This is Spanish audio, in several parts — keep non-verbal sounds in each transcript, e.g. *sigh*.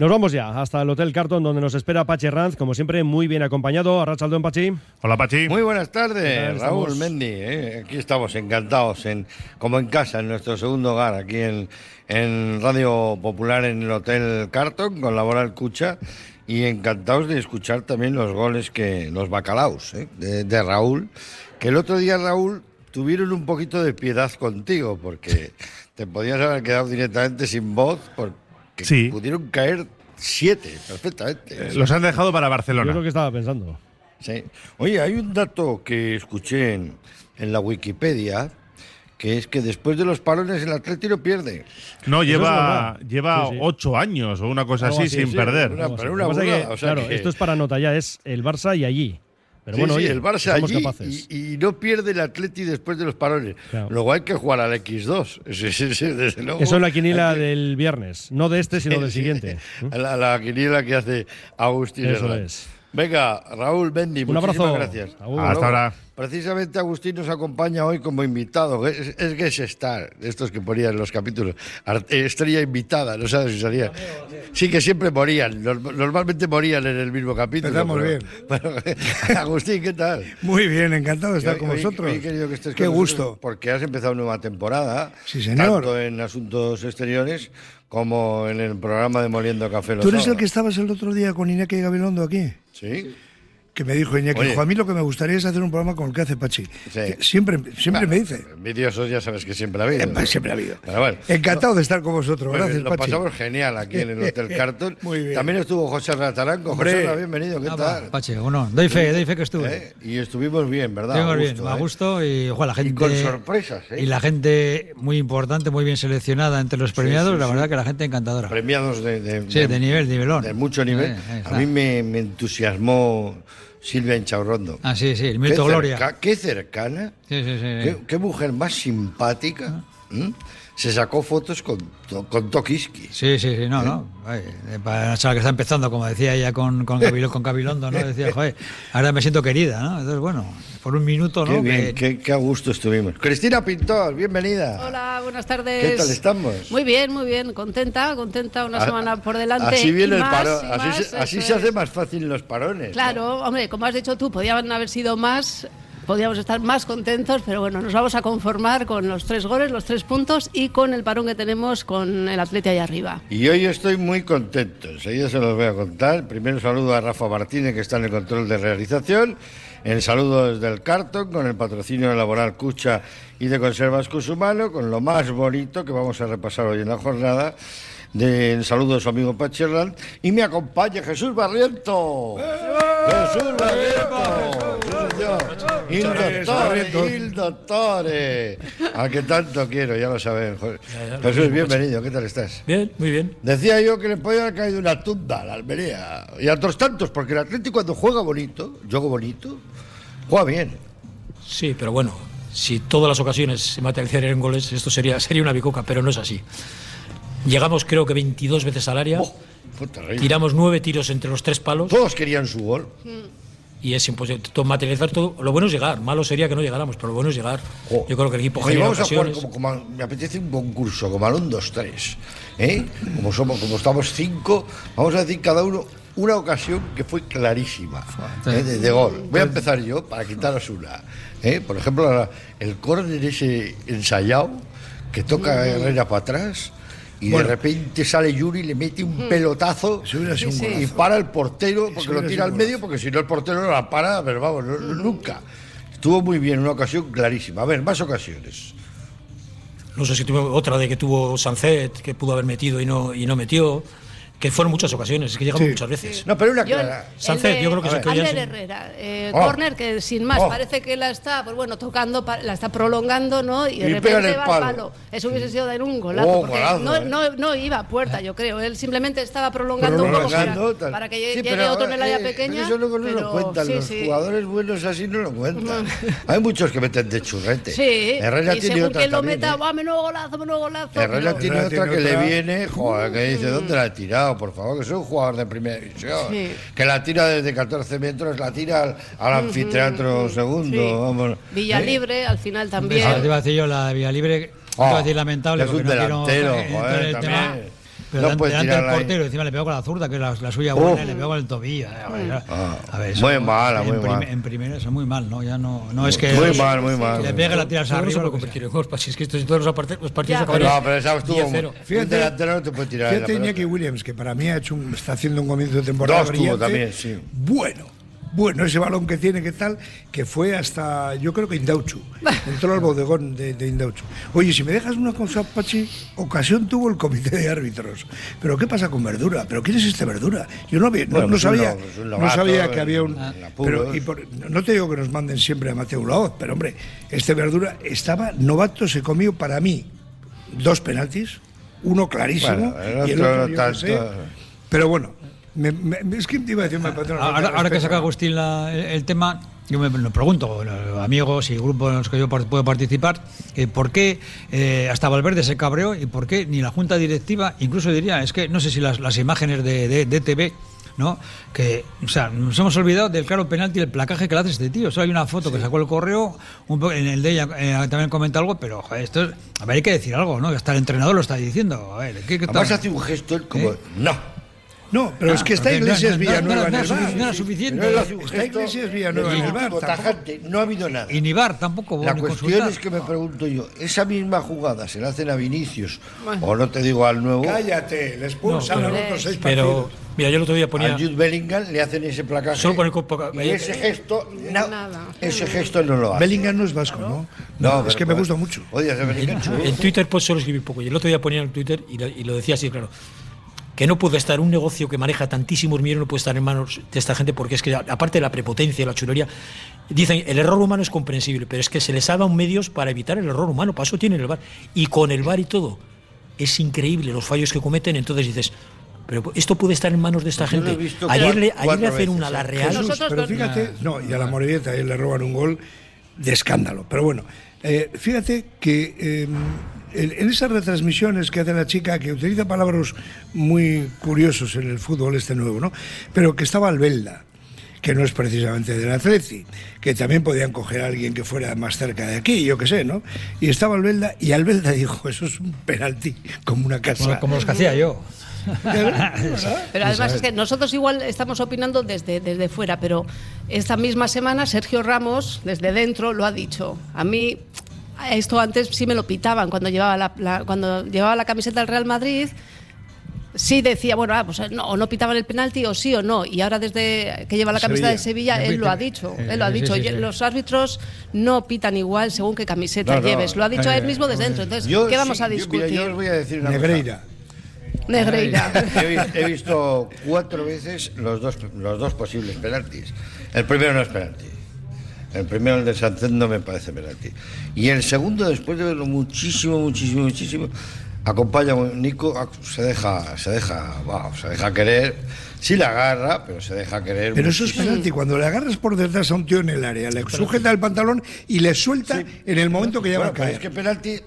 Nos vamos ya hasta el Hotel Carton donde nos espera Pachi Ranz, como siempre muy bien acompañado. Arrachaldón Pachi. Hola Pachi. Muy buenas tardes, tal? Raúl Estamos- Mendy. eh. Aquí estamos encantados, en, como en casa, en nuestro segundo hogar, aquí en, en Radio Popular en el Hotel Carton con Laboral Cucha. Y encantados de escuchar también los goles que, los bacalaos eh, de, de Raúl. Que el otro día, Raúl, tuvieron un poquito de piedad contigo, porque *laughs* te podías haber quedado directamente sin voz, porque Sí. pudieron caer siete perfectamente. Los han dejado para Yo Barcelona. lo que estaba pensando. Sí. Oye, hay un dato que escuché en, en la Wikipedia, que es que después de los parones el Atlético pierde. No, lleva, lleva Sí, sí. ocho años o una cosa así así, sin sí, perder. una- una que que, o sea claro, que- esto es para nota ya, es el Barça y allí. Pero Sí, bueno, sí, oye, el Barça somos allí capaces. y, y no pierde el Atleti después de los parones. Claro. Luego hay que jugar al X2. *laughs* Sí, sí, sí, desde luego. Eso es la quiniela que- del viernes, no de este, sino del Sí, siguiente. ¿eh? La, la quiniela que hace Agustín Eso Herrán. es. Venga, Raúl Bendy, Un muchísimas abrazo. gracias. Agur. Hasta ahora. Precisamente Agustín nos acompaña hoy como invitado. Es, es Guest Star, estos que ponían en los capítulos. Ar- eh, Estrella invitada, no sabes si salía. Sí, que siempre morían. Norm- Normalmente morían en el mismo capítulo. Empezamos pero- *laughs* pero- Agustín, ¿qué tal? Muy bien, encantado de estar Hoy- con hoy- vosotros. que estés Qué con nosotros gusto. Porque has empezado nueva temporada. Sí, señor. Tanto en asuntos exteriores como en el programa de Moliendo Café. los Tú eres el que estabas el otro día con Iñaki Gabilondo aquí. Sí. Que me dijo Iñaki, Oye. "Jo, a mí lo que me gustaría es hacer un programa con el que hace Pachi. Sí. Que Siempre, siempre me dice. Envidiosos ya sabes que siempre ha habido. Eh, pues siempre ha habido. Pero bueno. Encantado de estar con vosotros. Gracias, lo Pachi. pasamos genial aquí en el *laughs* Hotel Carton. Muy bien. También estuvo José Rataranco. José, Ra, bienvenido, ¿qué Ah, tal? va, Pache, bueno, doy fe, doy fe que estuve. ¿Eh? Y estuvimos bien, ¿verdad? Estuvimos A bien, gusto, a ¿eh? gusto y ojo, la gente. con sorpresas, ¿eh? Y la gente muy importante, muy bien seleccionada entre los premiados, sí, la sí. verdad que la gente encantadora. Premiados de, de- Sí, de nivel, nivelón. de mucho nivel. Eh, a mí me, me entusiasmó Silvia Enchaurrondo. Ah, sí, sí, el Qué mito Gloria. cerca- qué cercana. Sí, sí, sí. Qué, qué mujer más simpática. ¿m? Se sacó fotos con, con Tokiski. Sí, sí, sí, no, ¿Eh? no. Ay, eh, para que está empezando, como decía ella con, con, con Gabilondo, ¿no? Decía, joder, ahora me siento querida, ¿no? Entonces, bueno, por un minuto, Qué ¿no? bien, Que- qué, qué a gusto estuvimos. Cristina Pintor, bienvenida. Hola, buenas tardes. ¿Qué tal estamos? Muy bien, muy bien. Contenta, contenta. Una A- semana por delante. Así viene y el más, parón. Así, más, se, así eso se hace es. más fácil los parones. ¿no? Claro, hombre, como has dicho tú, podían haber sido más. Podíamos estar más contentos, pero bueno, nos vamos a conformar con los tres goles, los tres puntos y con el parón que tenemos con el Atleti ahí arriba. Y hoy estoy muy contento. Enseguida se los voy a contar. Primero saludo a Rafa Martínez, que está en el control de realización. El saludo desde el Carton, con el patrocinio Laboral Cucha y de Conservas Cusumano, con lo más bonito que vamos a repasar hoy en la jornada. De, el saludo de su amigo Pacherland. Y me acompaña Jesús Barriento. Jesús Barriento. Dottore, il dottore. Al que tanto quiero, ya lo saben. Jesús, bienvenido. ¿Qué tal estás? Bien, muy bien. Decía yo que le podía haber caído una tunda a la Almería y a otros tantos, porque el Atlético cuando juega bonito, juego bonito, juega bien. Sí, pero bueno, si todas las ocasiones se materializaran en goles, esto sería, sería una bicoca, pero no es así. Llegamos creo que 22 veces al área, Oh, tiramos nueve tiros entre los tres palos Todos querían su gol. y es imposible to- materializar todo. Lo bueno es llegar, malo sería que no llegáramos, pero lo bueno es llegar. Jo. Yo creo que el equipo Oye, genera vamos a jugar ocasiones. como, como- me apetece un concurso, como al 1, 2, 3. ¿eh? Como, somos, como estamos cinco, vamos a decir cada uno una ocasión que fue clarísima ¿eh? de, de gol. Voy a empezar yo para quitaros una. ¿eh? Por ejemplo, el córner ese ensayado que toca Herrera para atrás. Y de repente sale Yuri, le mete un pelotazo Sí, sí. y para el portero porque lo tira al medio, porque si no el portero no la para, pero vamos, no- no- nunca. Estuvo muy bien, una ocasión clarísima. A ver, más ocasiones. No sé si tuvo otra de que tuvo Sancet, que pudo haber metido y no, y no metió. Que fueron muchas ocasiones, es que llegamos muchas veces. No, pero una Yo, el- clara. el Sánchez, de yo creo que es el que Ander Herrera, eh, Oh. corner que sin más Oh. parece que la está, pues bueno, tocando, la está prolongando, ¿no? Y de Y repente el va palo. al palo. Eso hubiese sido dar un golazo, Oh, porque golazo, no, eh. no, no iba a puerta, yo creo. Él simplemente estaba prolongando, un poco Prolongando, para, para que Sí, llegue pero, otro en el área eh, pequeña. Eso luego no pero lo cuentan, sí, los sí. jugadores buenos así no lo cuentan. *laughs* Hay muchos que meten de churrete. Sí, Herrera y tiene según otra que lo meta, ¿eh? va, menudo golazo, menudo golazo. Herrera tiene otra que le viene, joder, que dice, ¿dónde la he tirado? Por favor, que soy un jugador de primera división. Sí. Que la tira desde 14 metros, la tira al, al anfiteatro segundo. Sí. Vamos. Villa ¿Eh? Libre, al final Ahora también. te iba a decir yo la de Villa Libre, Oh, te iba a decir lamentable es un no quiero delantero, joder, el tema. también. Pero No delante, delante del ahí. portero, encima le pegó con la zurda, que es la, la suya buena, y le pegó con el tobillo. eh, Ah, a ver, muy mala, en muy prim- mal. En primera, eso muy mal, ¿no? Ya no, no es que. Muy mal, muy mal. Le pegue la tiras no arriba. convertir sea. en gol, Pachi, es que esto en todos los, los partidos Ya, acabarían No, pero estuvo. 10-0. Un delantero no te puede tirar. Fíjate. Iñaki Williams, que para mí ha hecho un- está haciendo un comienzo de temporada Dos tuvo también, sí. Bueno, bueno, ese balón que tiene, ¿qué tal? Que fue hasta, yo creo que Indauchu. *laughs* Entró al bodegón de, de Indauchu. Oye, si me dejas una cosa, Pachi, ocasión tuvo el comité de árbitros. Pero ¿qué pasa con Verdura? ¿Pero quién es este Verdura? Yo no, había- no- Bueno, no pues sabía, no- pues un no sabía que había un... Pero, y por- no te digo que nos manden siempre a Mateo Laoz, pero hombre, este Verdura estaba novato, se comió para mí dos penaltis, uno clarísimo Bueno, el y el otro no tanto. sé. Pero bueno, me- me- es que te iba a decir mi patrón. Ahora, ahora que saca Agustín la- el, el tema, yo me lo pregunto, amigos y grupos en los que yo par- puedo participar, eh, ¿por qué eh, hasta Valverde se cabreó y por qué ni la junta directiva, incluso diría, es que no sé si las, las imágenes de, de, de TV, ¿no? Que, o sea, nos hemos olvidado del claro penalti, el placaje que le hace este tío. Solo hay una foto que sacó el correo, un en el de ella eh, también comenta algo, pero joder, esto es, a ver, hay que decir algo, ¿no? Hasta el entrenador lo está diciendo. A ver, ¿qué, qué Además hace un gesto como. ¿Eh? No. No, pero es que Iglesias no, no, Villanueva no, en el no, bar. no era suficiente. Está gesto Iglesias Villanueva en el bar, tajante, no ha habido nada. Y ni VAR tampoco. La cuestión consultar. es que me pregunto yo, esa misma jugada se la hacen a Vinicius, o no te digo al nuevo, Cállate, le expulsan No, a los otros seis Pero, partidos. mira, yo el otro día ponía. a Jude Bellingham le hacen ese placaje. Solo con el copo- y ese gesto, no, Nada. ese gesto no lo hace. Bellingham no es vasco, ¿no? No, es que me gusta mucho. Oye, ese Bellingham. En Twitter pues solo escribí poco. Y el otro día ponía en Twitter y lo, y lo decía así, claro. Que no puede estar un negocio que maneja tantísimos millones, no puede estar en manos de esta gente, porque es que, aparte de la prepotencia y la chulería, dicen el error humano es comprensible, pero es que se les ha dado medios para evitar el error humano. Para eso tienen el bar. Y con el bar y todo, es increíble los fallos que cometen. Entonces dices, pero esto puede estar en manos de esta Yo gente. Ayer le, ayer le hacen veces, una a la ¿eh? Real. Jesús, Nosotros pero fíjate, no, y a la Morevieta le roban un gol de escándalo. Pero bueno, eh, fíjate que eh, en, en esas retransmisiones que hace la chica, que utiliza palabras muy curiosos en el fútbol este nuevo, ¿no? Pero que estaba Albelda, que no es precisamente del Atleti, que también podían coger a alguien que fuera más cerca de aquí, yo qué sé, ¿no? Y estaba Albelda, y Albelda *laughs* dijo, eso es un penalti, como una casa. Como, como los que hacía yo. *laughs* Pero además es que nosotros igual estamos opinando desde, desde fuera, pero esta misma semana Sergio Ramos, desde dentro, lo ha dicho. A mí esto antes sí me lo pitaban cuando llevaba la, la- cuando llevaba la camiseta del Real Madrid. Sí decía, bueno, ah, pues no, o no pitaban el penalti o sí o no. Y ahora desde que lleva la camiseta de Sevilla, él lo ha dicho. Eh, Él lo ha sí, dicho. sí, sí. Los árbitros no pitan igual según qué camiseta No, no. lleves. Lo ha dicho él mismo desde dentro. Entonces, Yo ¿qué vamos sí, a yo- discutir? mira, yo os voy a decir una cosa. Negreira. Negreira. *laughs* He, vi- he visto cuatro veces los dos, los dos posibles penaltis. El primero no es penalti. El primero, el de Sánchez, no me parece penalti. Y el segundo, después de verlo muchísimo, muchísimo, muchísimo, acompaña a Nico, se deja, se deja, wow, se deja querer. Sí la agarra, pero se deja querer. Pero eso es penalti. Cuando le agarras por detrás a un tío en el área, le sujeta el pantalón y le suelta en el momento que ya va a Bueno, caer. es que penalti,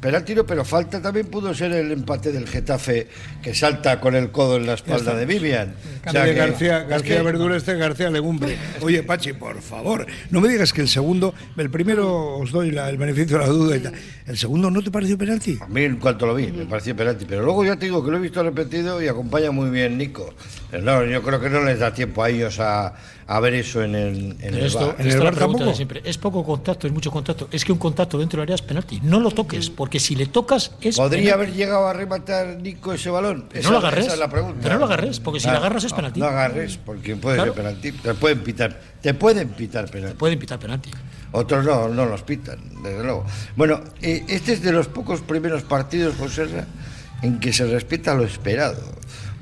penalti no, pero falta también pudo ser el empate del Getafe que salta con el codo en la espalda de Vivian. O sea García, García que- Verdura, este García Legumbre. Oye, Pachi, por favor, no me digas que el segundo, el primero os doy la- el beneficio de la duda y tal. ¿El segundo no te pareció penalti? A mí en cuanto lo vi, me pareció penalti. Pero luego ya te digo que lo he visto repetido y acompaña muy bien Nico. No, yo creo que no les da tiempo a ellos a, a ver eso en el, en el esto, bar. ¿En el bar pregunta tampoco? de siempre. Es poco contacto, es mucho contacto. Es que un contacto dentro del área es penalti. No lo toques, porque si le tocas es ¿Podría penalti. haber llegado a rematar Nico ese balón? Esa- no lo agarres. Esa es la pregunta. Pero no lo agarres, porque si Ah, lo agarras es no, penalti. No agarres, porque puede Claro. ser penalti. Te pueden pitar, te pueden pitar penalti. Pueden pitar penalti. Otros no, no los pitan, desde luego. Bueno, eh, este es de los pocos primeros partidos, José, en que se respeta lo esperado.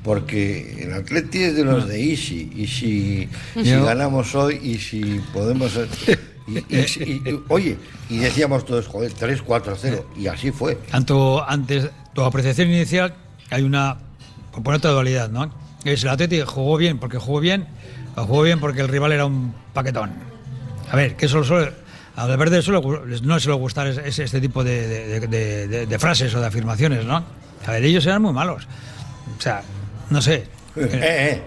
Porque el Atleti es de los de Easy y si, si ganamos hoy y si podemos y, y- *laughs* y- oye y decíamos todos joder 3 4 0 y así fue Tanto antes, tu apreciación inicial, hay una, por otra dualidad, ¿no? Es el Atleti jugó bien porque jugó bien, o jugó bien porque el rival era un paquetón. A ver, que eso suele, a Valverde suele no suele gustar es- es- este tipo de, de- de- de- de frases o de afirmaciones, ¿no? A ver, ellos eran muy malos. O sea, no sé. Eh, eh.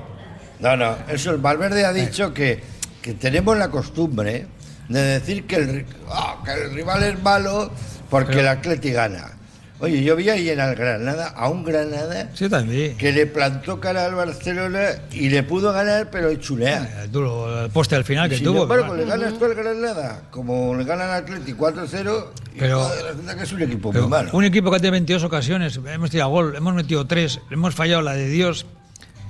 No, no, eso el Valverde ha dicho que, que tenemos la costumbre de decir que el, ah, que el rival es malo porque el Atleti gana. Oye, yo vi ahí en el Granada a un Granada Sí, también. que le plantó cara al Barcelona y le pudo ganar, pero y chulea. El, duro, el poste al final que Sin tuvo. embargo, pero le ganas tú al Granada, como le gana al Atleti 4-0, y Pero- que es un equipo muy malo. un equipo que tenido 22 ocasiones, hemos tirado gol, hemos metido 3, hemos fallado la de Dios.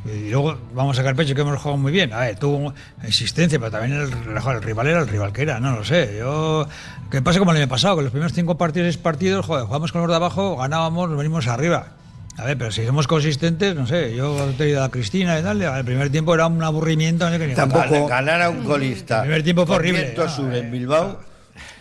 Y luego vamos a sacar pecho que hemos jugado muy bien. A ver, tuvo existencia, pero también el, el rival era el rival que era, no lo sé. Yo que pasa como el año pasado, que los primeros cinco partidos, seis partidos, joder, jugamos con los de abajo, ganábamos, nos venimos arriba. A ver, pero si somos consistentes, no sé, yo he tenido a Cristina y tal, el primer tiempo era un aburrimiento. no sé qué ni Tampoco-. Ganar a un golista. El primer tiempo fue horrible. eh. en Bilbao.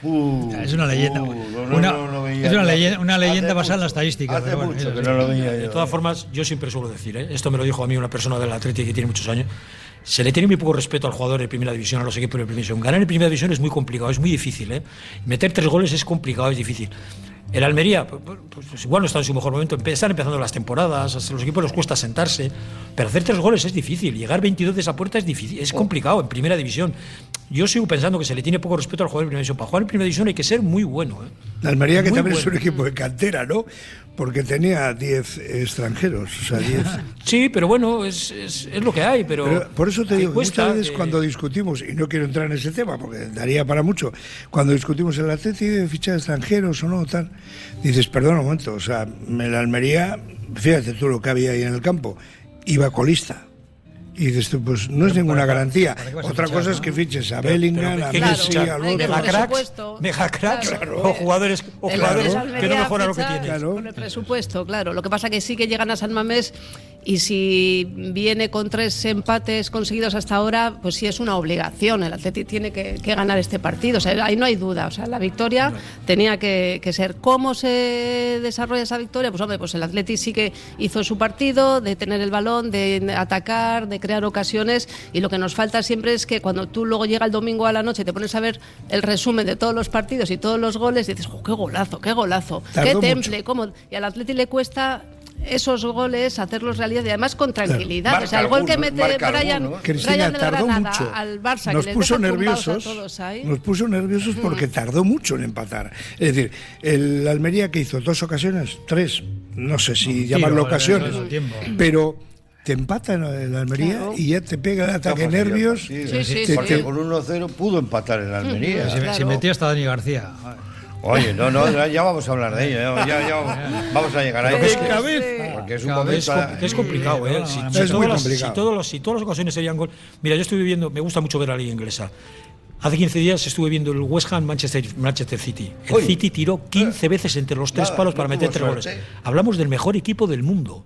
Uh, Es una leyenda. uh, no, Una- no es una leyenda- una leyenda basada en la estadística, Hace pero bueno, mucho eso que sí. no lo veía De todas formas, yo siempre suelo decir, ¿eh? esto me lo dijo a mí una persona del Atlético que tiene muchos años, se le tiene muy poco respeto al jugador de primera división, a los equipos de primera división. Ganar en primera división es muy complicado, es muy difícil. ¿eh? Meter tres goles es complicado, es difícil. El Almería, pues, pues, igual no está en su mejor momento, están empezando las temporadas, a los equipos les cuesta sentarse, pero hacer tres goles es difícil, llegar 22 de esa puerta es difícil, es complicado en primera división. Yo sigo pensando que se le tiene poco respeto al jugador de primera división. Para jugar en primera división hay que ser muy bueno. ¿eh? La Almería, que Muy también es un equipo de cantera, ¿no? Porque tenía 10 extranjeros, o sea, 10. *laughs* Sí, pero bueno, es, es, es lo que hay, pero... Pero por eso te digo, cuesta, muchas veces que- cuando discutimos, y no quiero entrar en ese tema porque daría para mucho, cuando discutimos el Atleti de fichar extranjeros o no, tal, dices, perdón un momento, o sea, la Almería, fíjate tú lo que había ahí en el campo, iba colista. Y dices tú, pues no es ninguna garantía. a Otra cosa es que fiches a Bellingham, a ¿qué Claro, Messi, Megacracks, presupuesto. megacracks Claro. o jugadores, o jugadores que no mejoran lo que tienen. Claro. Con el presupuesto, claro. Lo que pasa que sí que llegan a San Mamés y si viene con tres empates conseguidos hasta ahora, pues sí es una obligación. El Atleti tiene que, que ganar este partido. O sea, ahí no hay duda. O sea, la victoria tenía que, que ser. ¿Cómo se desarrolla esa victoria? Pues hombre, pues el Atleti sí que hizo su partido de tener el balón, de atacar, de crear ocasiones y lo que nos falta siempre es que cuando tú luego llega el domingo a la noche y te pones a ver el resumen de todos los partidos y todos los goles, dices, "Jo, qué golazo, qué golazo, Tardó qué temple, cómo... Y al Atleti le cuesta esos goles hacerlos realidad y además con tranquilidad. O sea, el gol que mete Brian. Cristina Brian tardó Granada mucho. al Barça, nos que puso nerviosos. a todos ahí. Nos puso nerviosos porque tardó mucho en empatar. Es decir, el Almería que hizo dos ocasiones, tres, no sé si llamarlo eh, ocasiones, tiempo. pero te empata en el Almería Claro. y ya te pega el ataque nervios. Sí, sí, Porque sí. con 1-0 pudo empatar el Almería. Si, Claro. si metía hasta Dani García. Oye, no, no, ya- vamos a hablar de ello. Ya, ya- ya vamos, a llegar ahí. Pero es Porque- que- cabeza. Porque es un momento. Es, que es complicado, ¿eh? Si, Es si muy todas las, complicado. si todos los- si todas las ocasiones serían gol. Mira, yo estuve viendo, me gusta mucho ver la liga inglesa. Hace 15 días estuve viendo el West Ham Manchester, Manchester City. El Uy. City tiró 15 veces entre los tres Nada, palos no para meter tres goles. Hablamos del mejor equipo del mundo.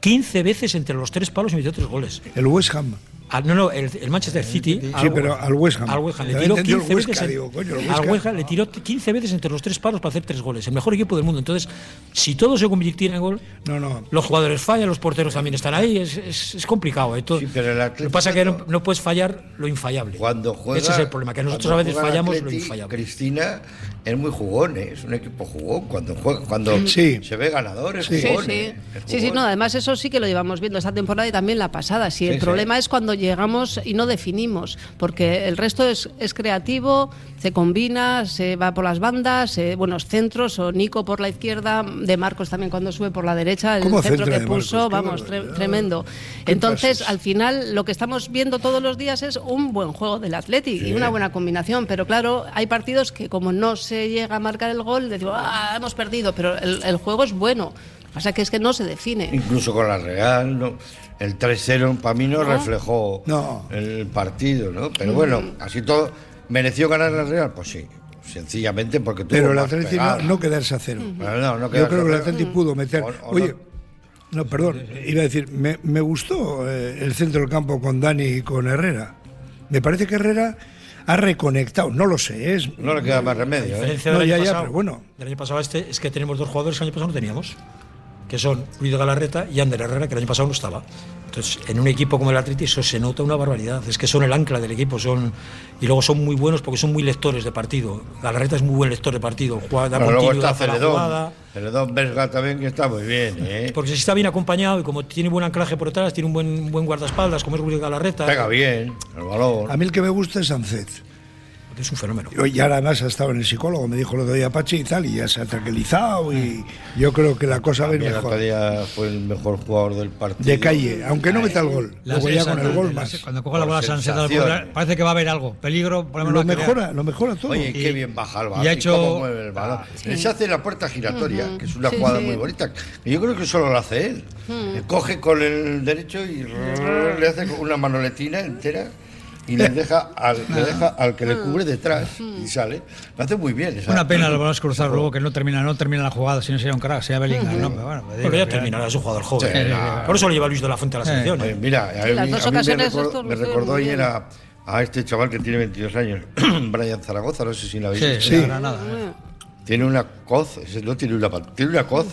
15 veces entre los tres palos y metió tres goles. El West Ham. Ah, no, no, el, el Manchester City. Sí, pero al West Ham. Al West Ham. Le tiró entendió el 15 Huesca, veces. en- digo, coño, el al Huesca. West Ham le tiró 15 veces entre los tres palos para hacer tres goles. El mejor equipo del mundo. Entonces, si todo se convirtiera en gol, No, no. los jugadores fallan, los porteros también están ahí. Es, es- es complicado. ¿eh? Todo- Sí, pero el lo que pasa es que no, no- puedes fallar lo infallable. Cuando juega. Ese es el problema, que nosotros a veces fallamos Atleti, lo infallable. Cristina es muy jugón, ¿eh? es un equipo jugón. Cuando juega, cuando Sí. se ve ganador, es Sí. Sí, jugón. sí. ¿eh? Es Sí, sí, jugón. no, además eso sí que lo llevamos viendo esta temporada y también la pasada. Si el Sí, sí. problema es cuando llegamos y no definimos, porque el resto es, es creativo, se combina, se va por las bandas, eh, buenos centros, o Nico por la izquierda, de Marcos también cuando sube por la derecha, el ¿Cómo centro que puso, vamos, tre- tremendo. Entonces, pases. al final, lo que estamos viendo todos los días es un buen juego del Atleti y una buena combinación, pero claro, hay partidos que como no se llega a marcar el gol, decimos, ah, hemos perdido, pero el, el juego es bueno. Lo que pasa es que es que no se define. Incluso con la Real, ¿no? El 3-0 para mí no, reflejó No. el partido, ¿no? Pero bueno, así todo. ¿Mereció ganar la Real? Pues sí, sencillamente porque tuvo Pero el Atleti no, quedarse a cero. No, no Yo creo que el. Atleti pudo meter. O- o Oye, no- No, perdón, iba a decir, me, me gustó eh, el centro del campo con Dani y con Herrera. Me parece que Herrera ha reconectado, no lo sé, es No le queda más remedio. La ¿eh? diferencia No, del ya, año ya, pasado, pero bueno. del año pasado este es que tenemos dos jugadores que el año pasado no teníamos, que son Luis de Galarreta y Ander Herrera, que el año pasado no estaba. Entonces, en un equipo como el Atleti eso se nota una barbaridad. Es que son el ancla del equipo, son y luego son muy buenos porque son muy lectores de partido. Galarreta es muy buen lector de partido, juega, da Bueno, luego continuidad está a la Celedón. jugada. Celedón Vesga también, que está muy bien. ¿eh? Porque si está bien acompañado y como tiene buen anclaje por detrás, tiene un buen, buen guardaespaldas, como es Luis de Galarreta, Pega bien el balón. A mí el que me gusta es Sancet. Es un fenómeno. Y ahora además ha estado en el psicólogo, me dijo lo de Apache y tal, y ya se ha tranquilizado y yo creo que la cosa va a ir mejor. día fue el mejor jugador del partido. De calle, aunque no meta el gol. La Luego ya con el gol la- más. Cuando coge la bola Sánchez parece que va a haber algo. Peligro, por lo mejora, lo mejora todo. Oye, qué Y- bien baja el y balón. ha Y, hecho- cómo mueve el balón. Se hace la puerta giratoria, que es una Sí, jugada sí. muy bonita. Y yo creo que solo lo hace él. Coge con el derecho y le hace una manoletina entera y le *laughs* deja al, le deja al que le cubre detrás y sale. Lo hace muy bien. esa- Una pena los balones cruzados luego que no termina, no termina la jugada, si no sería un crack, sería Bellingham. ¿no? Pero bueno, me digo Porque ya terminará, es un jugador joven. Sí, Eh. Por eso lo lleva Luis de la Fuente a la selección. Oye, ¿eh? mira, a mí, las dos a mí me me recordó ayer bien. a, a este chaval que tiene 22 años, *clears throat* Brian Zaragoza, no sé si la habéis visto. sí. Sí. Granada. Tiene una coz, no tiene una tiene una coz,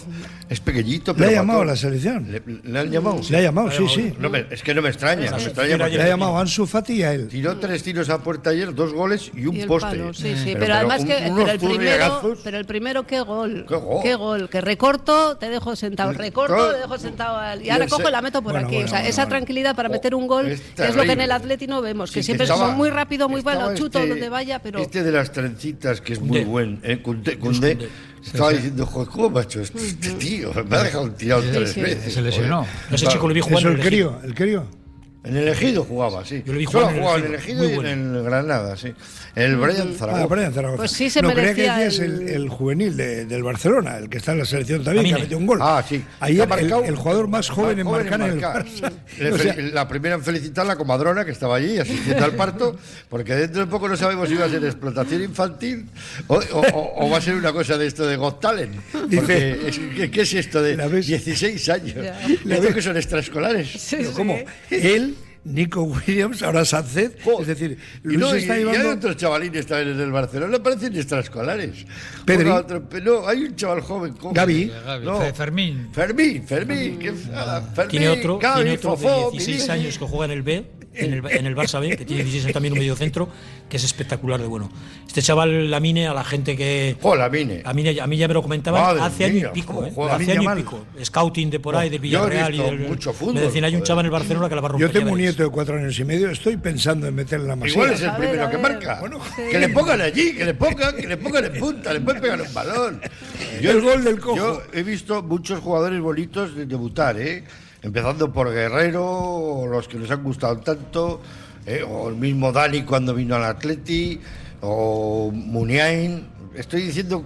es pequeñito, Le pero ha llamado a la selección. ¿Le, le han llamado? Le ha llamado, sí, sí. No me- es que no me extraña, no me extraña Le ha llamado a Ansu Fati y a él. tiró tres tiros a puerta ayer, dos goles y un Y el poste. palo, sí, sí. Pero- Pero, además un- que pero el primero, pero el primero qué gol. Qué gol. Que recorto, te dejo sentado. Recorto, Gol. te dejo sentado. al- Y ahora cojo y la meto por Bueno, aquí. bueno, o sea, bueno, esa bueno. tranquilidad para meter un gol, Es es lo que en el Atleti no vemos. Que Sí, siempre estaba- son muy rápido, muy bueno, chuto este- donde vaya, pero. Este de las trencitas, que es muy buen, Cundé. estaba diciendo, joder, ¿cómo me ha hecho esto este tío? *laughs* Me ha dejado tirado tres sí. veces. Se lesionó. joder. Ese chico lo vi jugando Eso en el crío, el crío. En el Ejido jugaba, sí. Yo lo vi Solo en el jugaba en el Ejido, Ejido y muy en el Granada, sí. El Brian Ah, Zaragoza. Brian Zaragoza. Pues sí se no, creía que merecía decías el- el, el juvenil de- del Barcelona, el que está en la selección también, que Amine. ha metido un gol. Ah, sí. Ayer Ha marcado- el, el jugador más joven en marcar en el. Barça. Le *laughs* O sea, la primera en felicitar la comadrona que estaba allí asistiendo al parto, porque dentro de poco no sabemos si va a ser explotación infantil o, o- o- o va a ser una cosa de esto de Got Talent. Porque es- ¿qué, qué es esto de ¿La ves? 16 años? Ya. Esto que son extraescolares. Sí, pero sí. ¿Cómo? Él, Nico Williams, ahora Sánchez. Es decir, y, Luis no, y- está y hay llevando. otros chavalines también en el Barcelona, parecen extraescolares. Pedri. Otro- no, hay un chaval joven. ¿cómo? Gavi. Gavi, No. Fe- Fermín. Fermín, Fermín, qué fada, Fermín, Tiene otro, Gavi, tiene otro Fofó, de 16 Vinicius. años que juega en el B, en el, en el Barça B, que tiene 16 también un medio centro, que es espectacular de bueno. Este chaval Lamine a la gente que Jo, Lamine. a mí, a mí ya me lo comentaban Madre hace año y pico, ¿eh? juega hace año y pico. Scouting de por ahí, de Yo he Villarreal y del, mucho fútbol, me decían, hay un chaval en el Barcelona que la va a romper. Yo tengo un veréis". nieto de cuatro años y medio, estoy pensando en meterle la masía. Igual es el A ver, primero que marca. Bueno, sí. Que le pongan allí, que le pongan, que le pongan en punta, le pueden pegar un balón. El gol del cojo. Yo he visto muchos jugadores bonitos de debutar, ¿eh? Empezando por Guerrero, los que nos han gustado tanto, ¿eh? o el mismo Dani cuando vino al Atleti, o Muniain. Estoy diciendo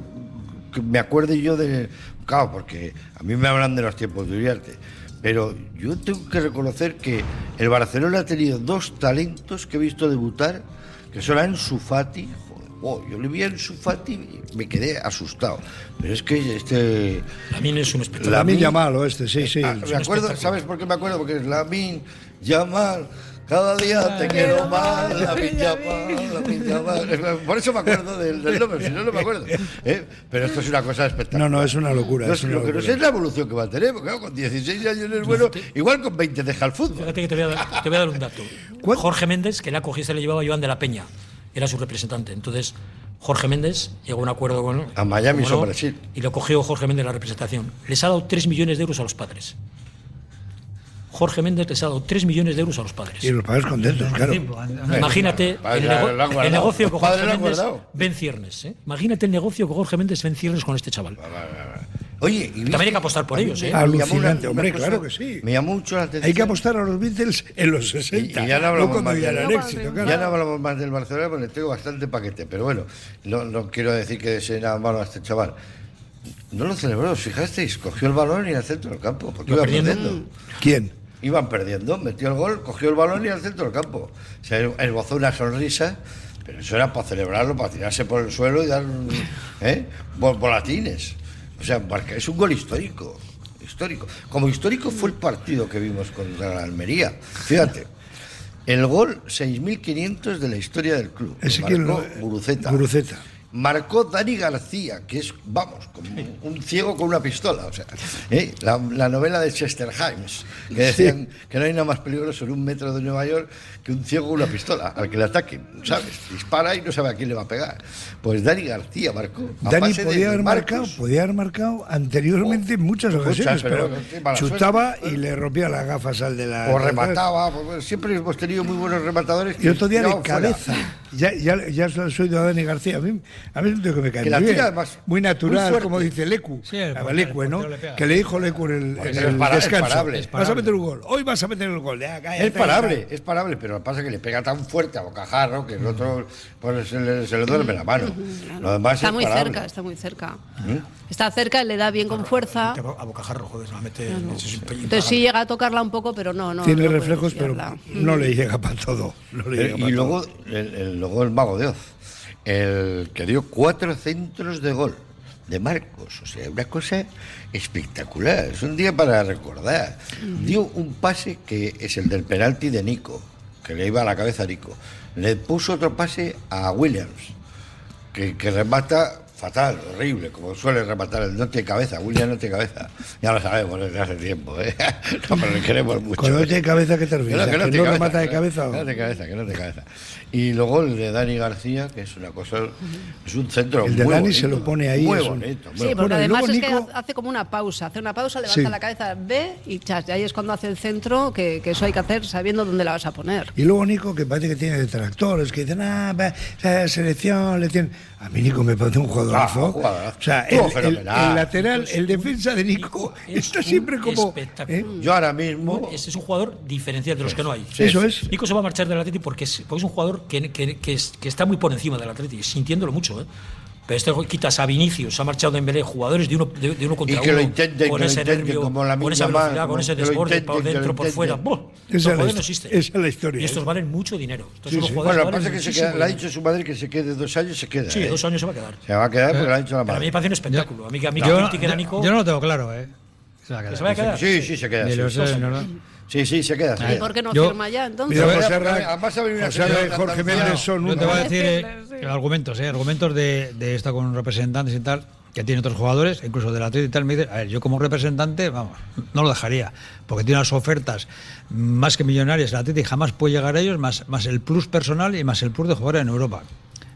que me acuerde yo de. Claro, porque a mí me hablan de los tiempos de Uriarte. Pero yo tengo que reconocer que el Barcelona ha tenido dos talentos que he visto debutar, que son Ansu Fati. Oh, yo le vi a Ansu Fati y me quedé asustado. Pero es que este. Lamine es un espectáculo. La- Lamin Lamin- Yamal este, sí, sí. Ah, me acuerdo, ¿sabes por qué me acuerdo? Porque es Lamin Yamal. Cada día te quiero más, Lamin Yamal, Lamin Yamal. Por eso me acuerdo del, del nombre, si no, no me acuerdo. ¿Eh? Pero esto es una cosa espectacular. No, no, es una locura. No, es una lo que no locura. sé es la evolución que va a tener, porque claro, con 16 años es bueno, igual con 20 deja el fútbol. Fíjate que te voy, a dar, te voy a dar un dato. ¿Cuál? Jorge Méndez, que la cogía, se le llevaba a Iván de la Peña, era su representante. Entonces, Jorge Méndez llegó a un acuerdo con. A Miami o Brasil. Y lo cogió Jorge Méndez la representación. Les ha dado 3 millones de euros a los padres. Jorge Méndez les ha dado 3 millones de euros a los padres. Y los padres contentos, claro. Imagínate el, nego- negocio que Jorge Méndez ven ciernes. ¿eh? Imagínate el negocio que Jorge Méndez ven ciernes con este chaval. Oye, y También hay que apostar por ellos, ¿eh? me llamó Alucinante, hombre, claro que sí. Me llamó mucho la atención. Hay que apostar a los Beatles en los 60. Y- y ya no hablamos más ya de- eran No, éxito, cuando- claro. Ya no hablamos más del Barcelona porque tengo bastante paquete, pero bueno, no, no quiero decir que sea nada malo a este chaval. No lo celebró, fijasteis, cogió el balón y al centro del campo, porque Iba iban perdiendo. perdiendo. ¿Quién? Iban perdiendo, metió el gol, cogió el balón y al centro del campo. Se esbozó una sonrisa, pero eso era para celebrarlo, para tirarse por el suelo y dar ¿eh? Vol- volatines. O sea, marca- es un gol histórico. histórico. Como histórico fue el partido que vimos contra la Almería. Fíjate. El gol 6.500 de la historia del club. Ese marcó lo- Guruceta. Guruceta. Marcó Dani García, que es, vamos, como un ciego con una pistola. O sea, ¿eh? la, la novela de Chester Himes, que decían que no hay nada más peligroso en un metro de Nueva York que un ciego con una pistola, al que le ataquen, ¿sabes? Dispara y no sabe a quién le va a pegar. Pues Dani García marcó. Dani podía haber Marcos. marcado, podía haber marcado anteriormente en muchas Muchas, ocasiones, pero pero, chutaba suerte. y le rompía las gafas al de la. O remataba, pues, siempre hemos tenido muy buenos rematadores. Y otro día de fuera. cabeza. Ya, ya, ya has oído a Dani García. A mí, a mí es un tío que me cae Que la muy, tira bien. además muy natural, muy como dice Lecu. Sí, el portero- Lecu, ¿no? le. Que le dijo Lecu en el, en es el para- es descanso. parable. Vas a meter un gol. Hoy vas a meter el gol. Ya, cállate, Es parable, es parable, pero lo que pasa es que le pega tan fuerte a bocajarro que el otro pues, se, le, se le duerme la mano. Lo demás Está es muy parable. cerca, está muy cerca. ¿Mm? Está cerca, le da bien con fuerza. A bocajarro, joder, se la mete. eso es impagable. Entonces sí llega a tocarla un poco, pero no, no. Tiene no reflejos, pero no le llega para todo. No le Eh, y luego todo. el, el- luego el mago de Oz, el que dio cuatro centros de gol de Marcos, o sea, una cosa espectacular, es un día para recordar. Dio un pase que es el del penalti de Nico, que le iba a la cabeza a Nico. Le puso otro pase a Williams, que, que remata fatal, horrible, como suele rematar el no tiene cabeza, Williams no tiene cabeza. Ya lo sabemos desde hace tiempo, ¿eh? *laughs* No, pero le queremos mucho. Cuando no tiene cabeza, ¿qué te Que refieres? no, que no ¿Que no cabeza, remata de que no- cabeza? Que o? no tiene cabeza, que no tiene cabeza. Y luego el de Dani García, que es una cosa, es un centro El de muy Dani bonito, se lo pone ahí, Muy bonito. muy Sí, bonito. porque Bueno, además es que hace como una pausa, hace una pausa, levanta Sí. la cabeza, ve y chas. Y ahí es cuando hace el centro, que, que eso hay que hacer sabiendo dónde la vas a poner. Y luego Nico, que parece que tiene detractores, que dicen, ah, va, la selección le tiene. A mí Nico me parece un jugadorazo. Ah. O sea, el, el- fenomenal. el lateral, el defensa de Nico, *laughs* es está siempre como. ¿eh? Yo ahora mismo, Este es un jugador diferencial de los que no hay. Sí, Eso es. Nico se va a marchar del Atleti porque es, porque es un jugador que, que- que es- que está muy por encima del Atleti, sintiéndolo mucho. ¿eh? Pero este quitas a Vinicius, se ha marchado Dembélé, jugadores de uno, de, de uno contra Y que uno, lo intenten, con que lo ese intenten nervio, como la con esa velocidad, mar, con ese que lo desborde, intenten, por que lo dentro, por fuera. Esa es la no existen. esa es la historia, Y estos ¿eh? valen mucho dinero. Estos Sí, son los sí. jugadores bueno, lo que valen pasa que se queda, le ha dicho su madre que se quede dos años, se queda. Sí, ¿eh? dos años se va a quedar. Se va a quedar porque le ha dicho la Pero a mí madre. me parece un espectáculo. A mí, que- a mí que Yo, a Nico. yo no lo tengo claro, ¿eh? Se va a quedar. Que se vaya a quedar. Sí, sí, se queda. Sí, sí, se queda. se ¿Y queda. por qué no Yo- firma ya entonces? Mira, José Ra- además ha venido una José Ra y Jorge tan Méndez son Yo te voy a unos. decir eh, Sí. argumentos, eh, argumentos de, de esta con representantes y tal, que tiene otros jugadores, incluso del Atlético y tal, me dicen, a ver, yo como representante, vamos, no lo dejaría, porque tiene unas ofertas más que millonarias el Atlético y jamás puede llegar a ellos, más, más el plus personal y más el plus de jugar en Europa.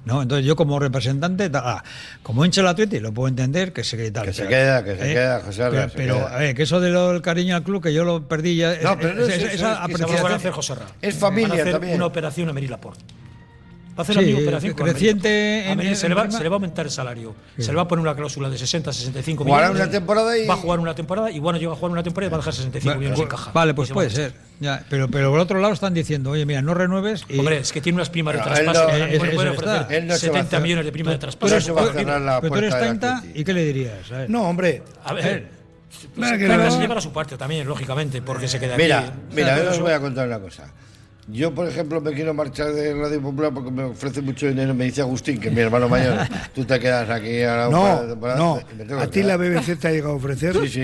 ¿No? Entonces yo como representante, ta- ah, como hincha del Atlético, lo puedo entender que se quede tal. Que se pero- queda, que se queda, José Ra, Pero, se pero, queda. a ver, que eso de del cariño al club, que yo lo perdí ya. No, pero no es esa- eso, esa es que se Se va a apreciación- hacer José. Es familia Van a hacer también. una operación a Mary Laporte. Va a hacer Sí, la misma operación con creciente. A en- se, le va, se le va a aumentar el salario. Se le va a poner una cláusula de 60, 65 Jugará millones. una temporada y- Va a jugar una temporada y bueno, llega a jugar una temporada y va a dejar 65 millones en caja. Vale, pues se puede a ser. Ya, pero, pero por otro lado están diciendo, oye, mira, no renueves. Y, Hombre, es que tiene unas primas de Pero traspaso. no- que Eh, puede- puede eso está. ofrecer Él no se va a 70 hacer- millones de prima de traspaso. no se va a cerrar la pero tú eres puerta del 30 Atleti. y ¿qué le dirías? A ver. No, hombre. A ver, que Claro, no- se llevará su parte también, lógicamente, porque se queda aquí. Mira, mira, Claro, yo os voy a contar una cosa. Yo, por ejemplo, me quiero marchar de Radio Popular porque me ofrece mucho dinero. Me dice Agustín, que es mi hermano mayor, *laughs* tú te quedas aquí a la No, temporada no. A ti la. BBC te ha llegado a ofrecer. Sí, sí.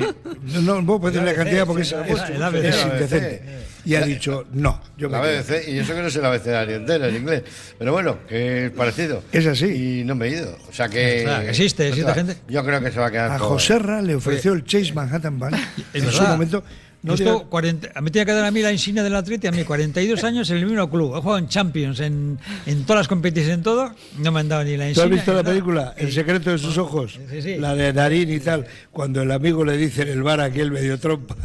No, no puedo pedir la cantidad porque es, indecente. BBC. Y ha dicho, no, yo me La quedo. BBC, y eso que no sé la abecedario entero en inglés. Pero bueno, que es parecido. Es así. Y no me he ido. O sea que. Claro, que existe, existe gente. Yo creo que se va a quedar. A Joserra le ofreció el Chase Manhattan Bank en su momento. No Esto, diga- 40, a mí tenía que dar a mí la insignia del Atleti, a mí 42 *laughs* años en el mismo club. He jugado en Champions, en, en todas las competiciones, en todo. No me han dado ni la ¿Tú insignia. has visto la película El secreto de sus ojos? Sí, sí. La de Darín y tal. Cuando el amigo le dice en el bar aquel medio trompa,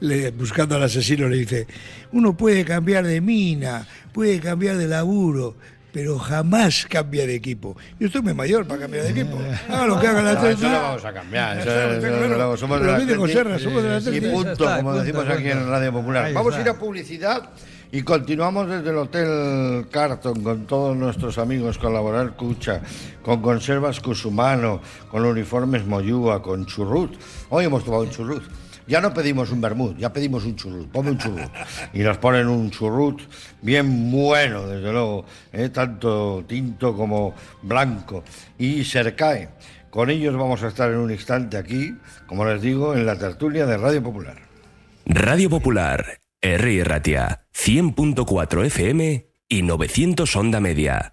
le- buscando al asesino, le dice: Uno puede cambiar de mina, puede cambiar de laburo, pero jamás cambia de equipo. Yo estoy muy mayor para cambiar de equipo. *laughs* Haga lo que haga la No, eso lo vamos a cambiar. Eso, Está eso, claro. luego somos Pero del dice Atleti Joserra, somos del Y Atleti. punto, está, como punto, decimos aquí en Radio Popular. Ahí Vamos a ir a publicidad y continuamos desde el Hotel Carton con todos nuestros amigos, con Laboral Cucha, con Conservas Cusumano, con Uniformes Moyúa, con Churrut. Hoy hemos tomado un churrut. Ya no pedimos un vermut, ya pedimos un churrut. Ponme un churrut. Y nos ponen un churrut bien bueno, desde luego, ¿eh? tanto tinto como blanco. Y Sercae Con ellos vamos a estar en un instante aquí, como les digo, en la tertulia de Radio Popular. Radio Popular, R. Ratia, 100.4 FM y 900 Onda Media.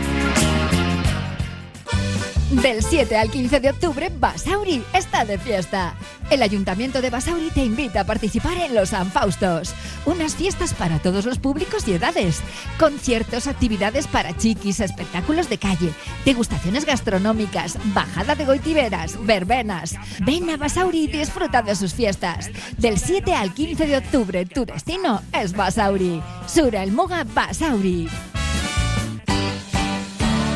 Del 7 al 15 de octubre, Basauri está de fiesta. El Ayuntamiento de Basauri te invita a participar en los San Faustos, unas fiestas para todos los públicos y edades, conciertos, actividades para chiquis, espectáculos de calle, degustaciones gastronómicas, bajada de goitiberas, verbenas. Ven a Basauri y disfruta de sus fiestas. Del 7 al 15 de octubre, tu destino es Basauri. Sura el Moga Basauri.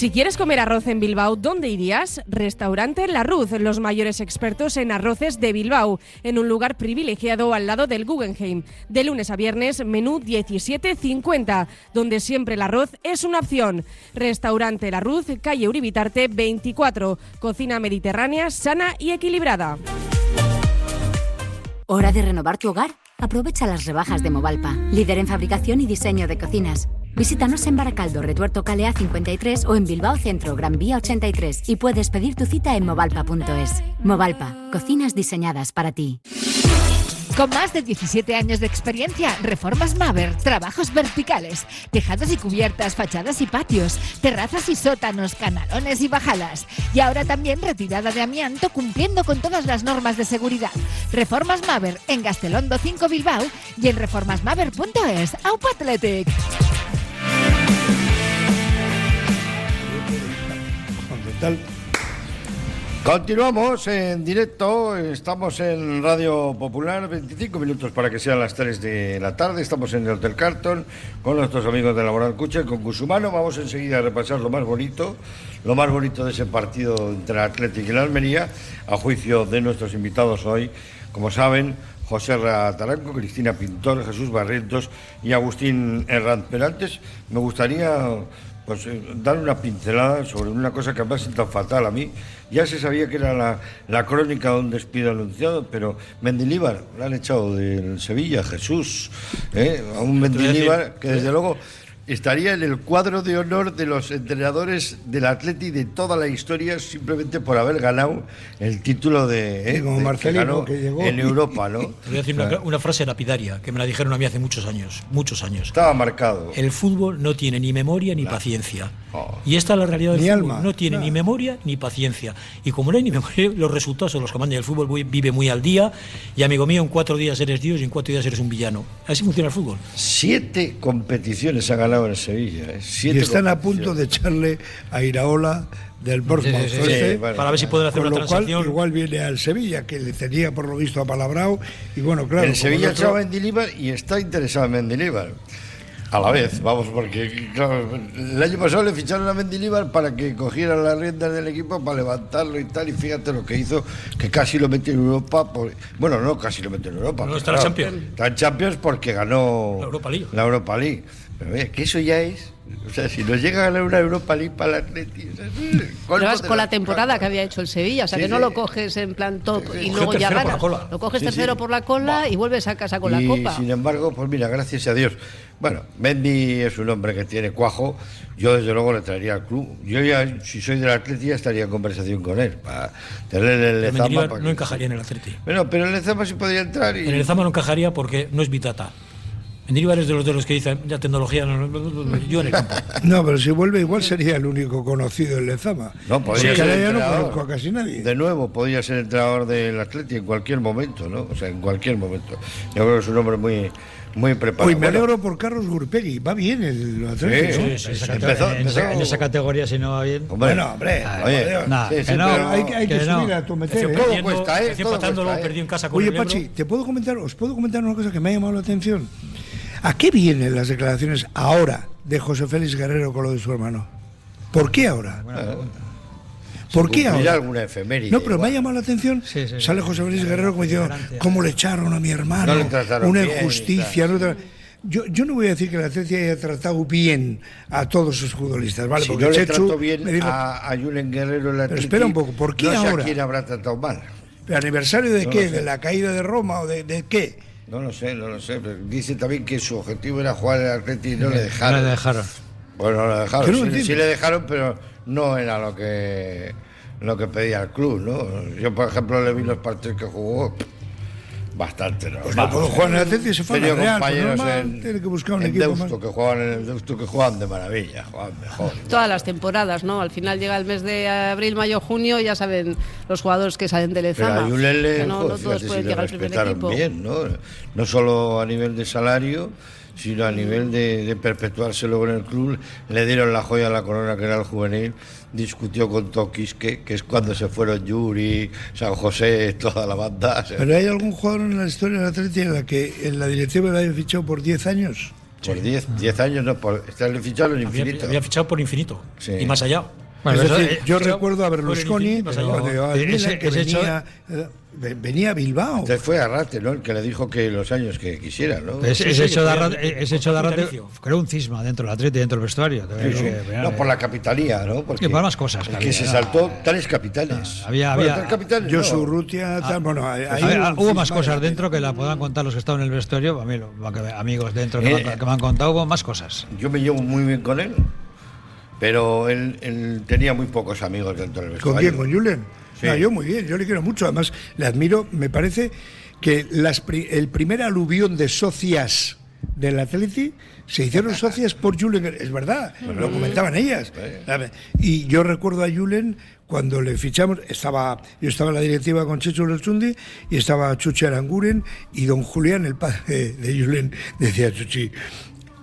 Si quieres comer arroz en Bilbao, ¿dónde irías? Restaurante La Ruz, los mayores expertos en arroces de Bilbao, en un lugar privilegiado al lado del Guggenheim. De lunes a viernes, menú 17.50, donde siempre el arroz es una opción. Restaurante La Ruz, calle Uribitarte 24, cocina mediterránea, sana y equilibrada. ¿Hora de renovar tu hogar? Aprovecha las rebajas de Movalpa, líder en fabricación y diseño de cocinas. Visítanos en Baracaldo, Retuerto Calea 53 o en Bilbao Centro, Gran Vía 83 y puedes pedir tu cita en movalpa.es. Movalpa, cocinas diseñadas para ti. Con más de 17 años de experiencia, Reformas Maver, trabajos verticales, tejados y cubiertas, fachadas y patios, terrazas y sótanos, canalones y bajadas. Y ahora también retirada de amianto cumpliendo con todas las normas de seguridad. Reformas Maver en Gastelondo 5 Bilbao y en reformasmaver.es. ¡Aupa Athletic! Continuamos en directo, estamos en Radio Popular, 25 minutos para que sean las 3 de la tarde, estamos en el Hotel Carton con nuestros amigos de Laboral Cucha, con Cusumano, vamos enseguida a repasar lo más bonito, lo más bonito de ese partido entre Atlético y la Almería, a juicio de nuestros invitados hoy, como saben, José Taranco, Cristina Pintor, Jesús Barrientos y Agustín Herranz. Pero antes me gustaría pues, eh, dar una pincelada sobre una cosa que me ha sido fatal a mí. Ya se sabía que era la, la crónica de un despido anunciado, pero Mendilíbar lo han echado del Sevilla, Jesús, ¿eh? a un Mendilíbar que desde luego estaría en el cuadro de honor de los entrenadores del Atleti de toda la historia simplemente por haber ganado el título de, Sí, como de- Marcelino, ganó que llegó. en Europa, ¿no? Te voy a decir una, una frase lapidaria que me la dijeron a mí hace muchos años, muchos años. Estaba marcado. El fútbol no tiene ni memoria ni paciencia. Oh. Y esta es la realidad del Ni fútbol. alma, no tiene ni memoria ni paciencia. Y como no hay ni *laughs* memoria, los resultados son los que mandan. El fútbol vi- vive muy al día. Y amigo mío, en cuatro días eres Dios y en cuatro días eres un villano. Así funciona el fútbol. Siete competiciones ha ganado en Sevilla. ¿eh? Y están a punto de echarle a Iraola del Portsmouth. Sí, sí, sí, FC, sí, bueno. Para ver si pueden hacer con una lo cual, transacción. igual viene al Sevilla, que le tenía por lo visto apalabrado. Y bueno, claro. el Sevilla el otro- echaba a Mendilibar y está interesado en Mendilibar. A la vez, vamos, porque claro, el año pasado le ficharon a Mendilibar para que cogiera las riendas del equipo para levantarlo y tal, y fíjate lo que hizo, que casi lo metió en Europa. por- bueno, no, casi lo metió en Europa. No, está en la Champions. Está en Champions porque ganó La Europa League. la Europa League. Pero oye, que eso ya es. O sea, si nos llega a ganar una Europa League para el Atleti, o sea, Pero vas de con la- la temporada que había hecho el Sevilla, o sea Sí, que no sí. lo coges en plan top y luego ya tercero por la ganas. cola. Lo coges Sí, tercero sí. por la cola y vuelves a casa con la copa. sin embargo, pues mira, gracias a Dios. Bueno, Mendy es un hombre que tiene cuajo. Yo, desde luego, le traería al club. Yo ya, si soy del Atleti, ya estaría en conversación con él. Para tener el Lezama. Para no que- encajaría en el Atleti. Bueno, pero el Lezama sí podría entrar. Y... En el Zama no encajaría porque no es Vitata. Mendilibar es de los de los que dicen, ya tecnología, no, no, no, no, yo en el campo. No, pero si vuelve igual sería el único conocido en Lezama. No, podría Sí, ser ya no conozco a casi nadie. De nuevo, podría ser entrenador del Atleti en cualquier momento, ¿no? O sea, en cualquier momento. Yo creo que es un hombre muy, muy preparado. Hoy me Bueno, alegro por Carlos Gurpegui. Va bien el Atlético. Sí, ¿no? sí, sí, Empezó- en, empezó- esa, en esa categoría, si no va bien. Hombre, Bueno, hombre, oye. Nah, que no, pero- Hay que, hay que Que no. subir a tu meter. ¿eh? Todo perdiendo, cuesta, ¿eh? empezó Todo empatándolo, cuesta, ¿eh? perdió en casa con Oye, el. Pachi, ¿te puedo comentar, ¿os puedo comentar una cosa que me ha llamado la atención? ¿A qué vienen las declaraciones ahora de José Félix Guerrero con lo de su hermano? ¿Por qué ahora? ¿Por qué ahora? alguna efeméride. No, pero me ha llamado la atención. Sí, sí, sí. Sale José Félix Guerrero como diciendo, ¿cómo le echaron a mi hermano? No le trataron Una bien injusticia. no tra- yo, yo no voy a decir que la Atleti haya tratado bien a todos sus futbolistas, ¿vale? si Porque no le Chechu trató bien me dijo, a, a Julen Guerrero en la Pero espera un poco, ¿por qué no sé ahora? a quién habrá tratado mal. ¿pero aniversario de No qué? ¿De la caída de Roma o de, de qué? No lo sé, no lo sé. pero dice también que su objetivo era jugar en el Atleti y no le No dejaron. le dejaron. Bueno, no le dejaron. no sí le dejaron, pero no era lo que lo que pedía el club, ¿no? Yo, por ejemplo, le vi los partidos que jugó. Bastante, ¿no? Pues no puedo jugar en el Atleti y se fue Tenía Real, pues compañeros normal, en, tiene que buscar un en equipo Deusto, más. que jugaban en el Deusto, que jugaban de maravilla, jugaban mejor. Todas las temporadas, ¿no? Al final llega el mes de abril, mayo, junio, ya saben los jugadores que salen del Pero Ezama. a Julen le, Que no, joder, no todos fíjate pueden si le llegar al primer equipo. bien, ¿no? No solo a nivel de salario, sino a nivel de, de perpetuarse luego en el club. Le dieron la joya a la corona, que era el juvenil. Discutió con Tokis, que, que es cuando se fueron Yuri, San José, toda la banda. o sea, ¿Pero hay algún jugador en la historia del Atleti en la que en la directiva le haya fichado por 10 años? por 10 10 años, no, por estarle fichado en Había, infinito. había fichado por infinito. Sí. Y más allá. Bueno, es decir, eh, yo recuerdo a Berlusconi infinito, Ese- que ese hecho- venía, eh, ve- venía a Bilbao. Fue Arrate, ¿no? El que le dijo que los años que quisiera, ¿no? ese sí, hecho de Arrate- ese hecho de Arrate un cisma dentro del atleta y dentro del vestuario. te Sí, sí. digo que, No, por la capitalía, ¿no? Porque Y por más cosas que que había, se saltó tales capitales. Había- Bueno, había- tales capitales. Yo no. su Rutia, tal, bueno, ahí- ver, hubo ah, más cosas de- dentro que la podrán contar los que estaban en el vestuario. A mí, amigos dentro que, Eh, me, han, que me han contado, hubo más cosas. Yo me llevo muy bien con él, pero él, él tenía muy pocos amigos dentro del ¿Con vestuario. quién? ¿Con Julen? Sí. No, yo muy bien, yo le quiero mucho. Además, le admiro. Me parece que las pri- el primer aluvión de socias del Atleti se hicieron *laughs* socias por Julen. Es verdad, lo comentaban ellas. Y yo recuerdo a Julen cuando le fichamos, estaba yo estaba en la directiva con Checho Lerchundi y estaba Chuchi Aranguren y don Julián, el padre de, Julen, decía Chuchi,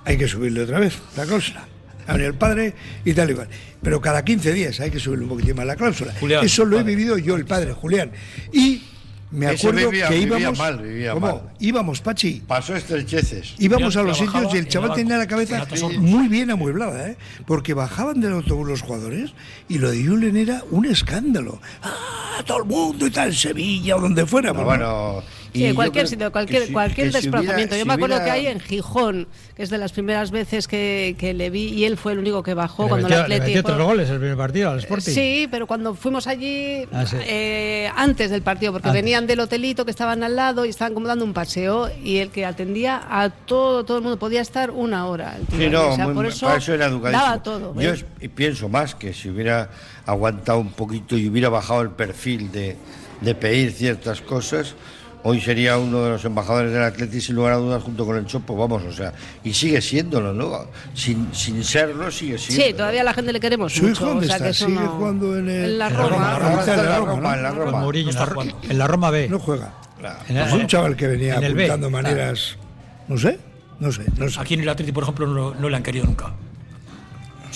hay que subirle otra vez la cláusula. Ha venido el padre y tal y cual. Pero cada 15 días hay que subirle un poquitín más la cláusula. Julián, Eso lo he padre. vivido yo, el padre, Julián. Y me acuerdo vivía- que vivía íbamos. mal, vivía ¿Cómo? mal. Íbamos, Pachi. Pasó estrecheces. Íbamos Julián a los sitios y el chaval tenía la cabeza muy bien amueblada, ¿eh? porque bajaban del autobús los jugadores y lo de Julen era un escándalo. ¡Ah, todo el mundo y tal, en Sevilla o donde fuera! No, pues, ¿no? Sí, cualquier creo sitio, cualquier, si- cualquier que si hubiera- desplazamiento. Yo si me acuerdo hubiera- que hay en Gijón, que es de las primeras veces que, que le vi, y él fue el único que bajó Le cuando metió, el le Atleti. metió goles el primer partido al Sporting. Sí, pero cuando fuimos allí Ah, sí. eh, antes del partido, porque Antes. venían del hotelito que estaban al lado y estaban como dando un paseo y el que atendía a todo, todo el mundo podía estar una hora. el Sí, no, o sea, muy- por eso, para eso era educadísimo. daba todo. Yo ¿eh? es- y pienso más que si hubiera aguantado un poquito y hubiera bajado el perfil de, de pedir ciertas cosas, hoy sería uno de los embajadores del Atleti sin lugar a dudas junto con el Chopo, vamos, o sea, y sigue siéndolo, ¿no? Sin, sin serlo sigue siendo. Sí, todavía la gente le queremos ¿Su mucho. hijo dónde o sea, está? que ¿Sigue no- jugando en el- En la En la Roma. En la Roma, Roma, en la ¿no? Roma. Mourinho está en la- jugando. En la Roma B. No juega. En Es un chaval que venía B. apuntando maneras. No sé, no sé, no sé. Aquí en el Atleti, por ejemplo, no, no le han querido nunca.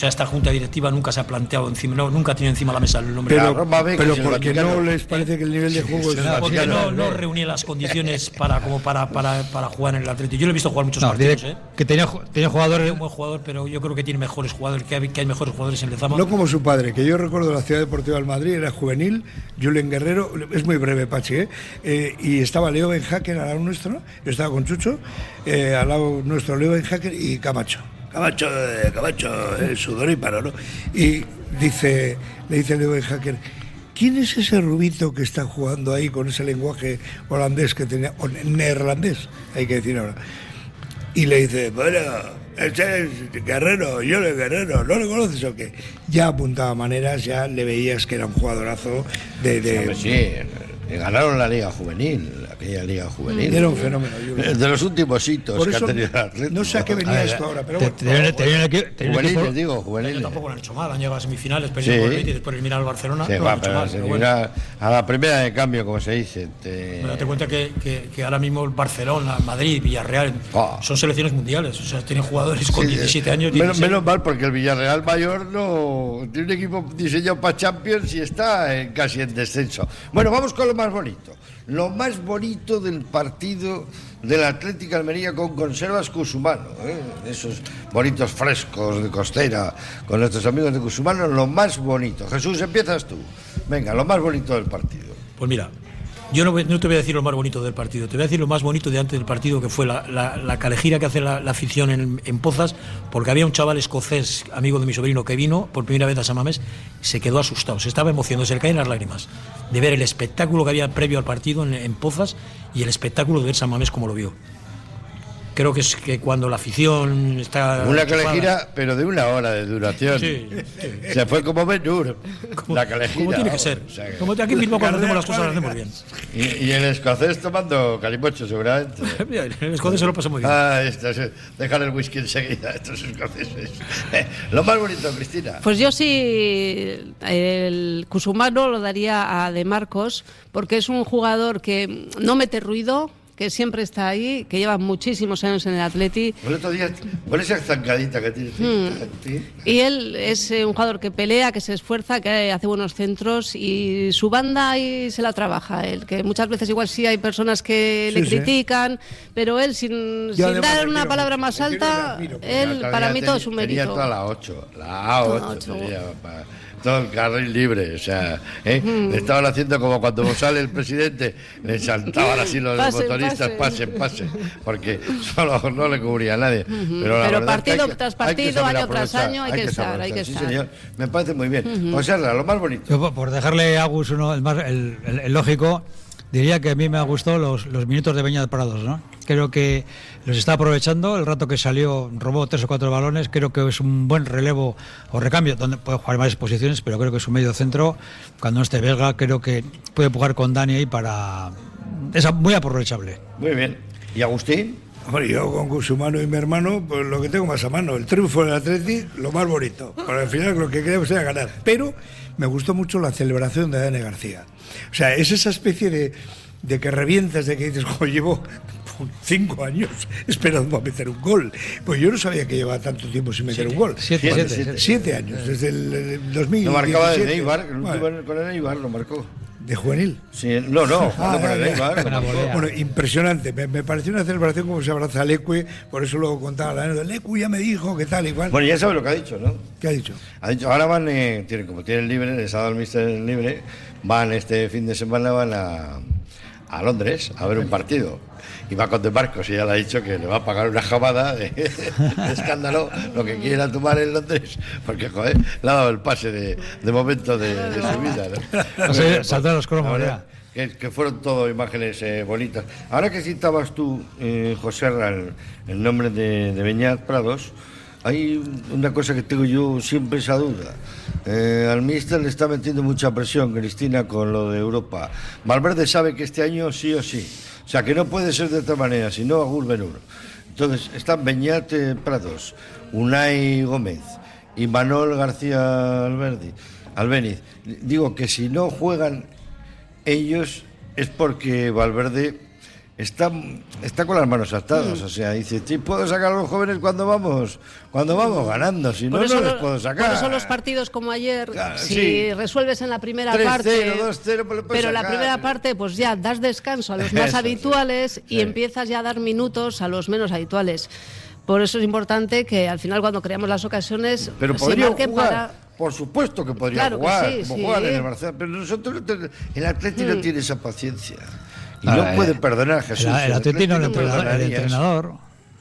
O sea, esta junta directiva nunca se ha planteado encima, no, nunca ha tenido encima de la mesa el nombre. Pero, La B, que pero porque no les parece que el nivel de juego es. porque no, no reunía las condiciones *laughs* para, como para, para, para jugar en el Atleti. Yo lo he visto jugar muchos No, partidos, diré ¿eh? que tenía, tenía Es jugadores un buen jugador, pero yo creo que tiene mejores jugadores, que hay, que hay mejores jugadores en Lezama. No como su padre, que yo recuerdo la Ciudad Deportiva del Madrid, era juvenil, Julen Guerrero, es muy breve, Pachi, ¿eh? Eh, y estaba Leo Ben Hacker al lado nuestro, yo estaba con Chucho, eh, al lado nuestro Leo Ben Hacker y Camacho. Camacho, eh, Camacho, el sudoríparo, ¿no? Y dice, le dice Leo Ben Hacker, ¿quién es ese rubito que está jugando ahí con ese lenguaje holandés que tenía, neerlandés, hay que decir ahora? Y le dice, bueno, ese es Guerrero, yo le Guerrero, ¿no le conoces o qué? Ya apuntaba maneras, ya le veías que era un jugadorazo de... de- sí, eh, ganaron la Liga Juvenil, aquella Liga Juvenil. Era un fenómeno. yo. De los últimos hitos Por que eso ha tenido el no sé a qué venía A ver, esto ahora, pero te- bueno. te- un Juveniles, digo, Yo juveniles. tampoco lo han hecho mal, han llegado a semifinales, Sí. perdido Betis y después eliminar al Barcelona. Sí, no va, han hecho pero mal, se pero bueno. mira a la primera de cambio, como se dice. te- date cuenta que, que- que ahora mismo el Barcelona, Madrid, Villarreal Ah. son selecciones mundiales. O sea, tienen jugadores con Sí, 17 años. Menos, 16. menos mal, porque el Villarreal Mayor no tiene un equipo diseñado para Champions y está en- casi en descenso. Bueno, vamos con lo más bonito. Lo más bonito del partido del Atlético Almería con Conservas Cusumano. ¿eh? Esos bonitos frescos de costera con nuestros amigos de Cusumano, lo más bonito. Jesús, empiezas tú. Venga, lo más bonito del partido. Pues mira, yo no, te voy a decir lo más bonito del partido, te voy a decir lo más bonito de antes del partido, que fue la, la, calejira que hace la, afición en, Pozas, porque había un chaval escocés, amigo de mi sobrino, que vino por primera vez a San Mamés, se quedó asustado, se estaba emocionando, se le caían las lágrimas de ver el espectáculo que había previo al partido en, en Pozas y el espectáculo de ver San Mamés como lo vio. Creo que es que cuando la afición está. Una calejira, pero de una hora de duración. Sí, Se fue como Benur. La calejira. Como tiene que ser. o sea que- Como aquí mismo cuando hacemos las cosas las hacemos bien. Y, y el escocés tomando calimocho, seguramente. Mira, *laughs* El escocés se lo pasa muy bien. Ah, estos, eh, dejar el whisky enseguida, estos escoceses. *laughs* Lo más bonito, Cristina. Pues yo sí, el Cusumano lo daría a De Marcos, porque es un jugador que no mete ruido, que siempre está ahí, que lleva muchísimos años en el Atleti. El otro día, con esa zancadita que tiene. Hmm. Y él es eh, un jugador que pelea, que se esfuerza, que hace buenos centros y su banda ahí se la trabaja él, que muchas veces igual sí hay personas que Sí, le sí. critican, pero él sin, sin dar una quiero palabra más alta, él para tenía- mí todo es un Tenía mérito. toda la 8, la A8, ocho. tenía pa- todo el carril libre, o sea, ¿eh? Mm. Le estaban haciendo como cuando sale el presidente, le saltaban así los Pasen, motoristas, pasen. pasen, pasen, porque solo no le cubría a nadie. Ujú. Pero, la Pero partido que- tras partido, año tras año, hay que estar, hay que aprovechar. Sí, estar. señor, me parece muy bien. Ujú. O sea, lo más bonito. Yo, por- por dejarle a Agus uno, el, más, el, el- el lógico, diría que a mí me ha gustado los, los minutos de Beñat Prados, ¿no? Creo que los está aprovechando, el rato que salió robó tres o cuatro balones, creo que es un buen relevo o recambio, donde puede jugar varias posiciones, pero creo que es un medio centro, cuando no esté Vega, creo que puede jugar con Dani ahí para... Es muy aprovechable. Muy bien. ¿Y Agustín? Hombre, yo con Cusumano y mi hermano, pues lo que tengo más a mano, el triunfo del Atleti, lo más bonito. Porque al final lo que queremos era ganar. Pero me gustó mucho la celebración de Dani García. O sea, es esa especie de, de que revientas, de que dices, jo, llevo cinco años esperando a meter un gol. Pues yo no sabía que llevaba tanto tiempo sin meter un gol. Siete, Siete, siete. siete años, desde el, el 2017. Lo marcaba de Neibar, el Bueno, último con el Neibar lo marcó. ¿De juvenil? Sí, no, no, Ah. Eibar, marcó. Bueno, impresionante. Me, me pareció una celebración como se abraza al Ecue, por eso luego contaba la anécdota. El Ecue ya me dijo que tal, igual. Bueno, ya sabe lo que ha dicho, ¿no? ¿Qué ha dicho? Ha dicho, ahora van, eh, tienen, como tienen libre, les ha dado el mister libre, van este fin de semana, van a, a Londres a ver un partido. Y va con De Marcos y ya le ha dicho que le va a pagar una jamada de, *laughs* de escándalo lo que quiera tomar en Londres, porque joder, le ha dado el pase de, de momento de, de su vida. ¿no? *laughs* Los cromos, verdad, Que, que fueron todo imágenes eh, bonitas. Ahora que citabas tú, eh, José el, el nombre de, de Beñat Prados, hay una cosa que tengo yo siempre esa duda. Eh, al míster le está metiendo mucha presión, Cristina, con lo de Europa. Valverde sabe que este año sí o sí. O sea, que no puede ser de otra manera, sino Agur Benur. Entonces, están Beñat Prados, Unai Gómez y Manuel García Alberdi, Albeniz. Digo que si no juegan ellos es porque Valverde está, está con las manos atadas. Mm. O sea, dice, sí, puedo sacar a los jóvenes cuando vamos, cuando vamos ganando, si no, Por no les lo- puedo sacar. Por eso los partidos como ayer, si sí. resuelves en la primera 3-0, parte, 2-0, pues pero la primera parte pues ya das descanso a los *laughs* más Eso, habituales y Sí. empiezas ya a dar minutos a los menos habituales. Por eso es importante que al final cuando creamos las ocasiones Pero se podría marque jugar. para Por supuesto que podría Claro que jugar, sí, como sí. juegan en el Barcelona, pero nosotros el Atlético no Mm. tiene esa paciencia. Y Ah, no eh, puede perdonar a Jesús. el- el Atlético no el perdonaría eso. entrenador.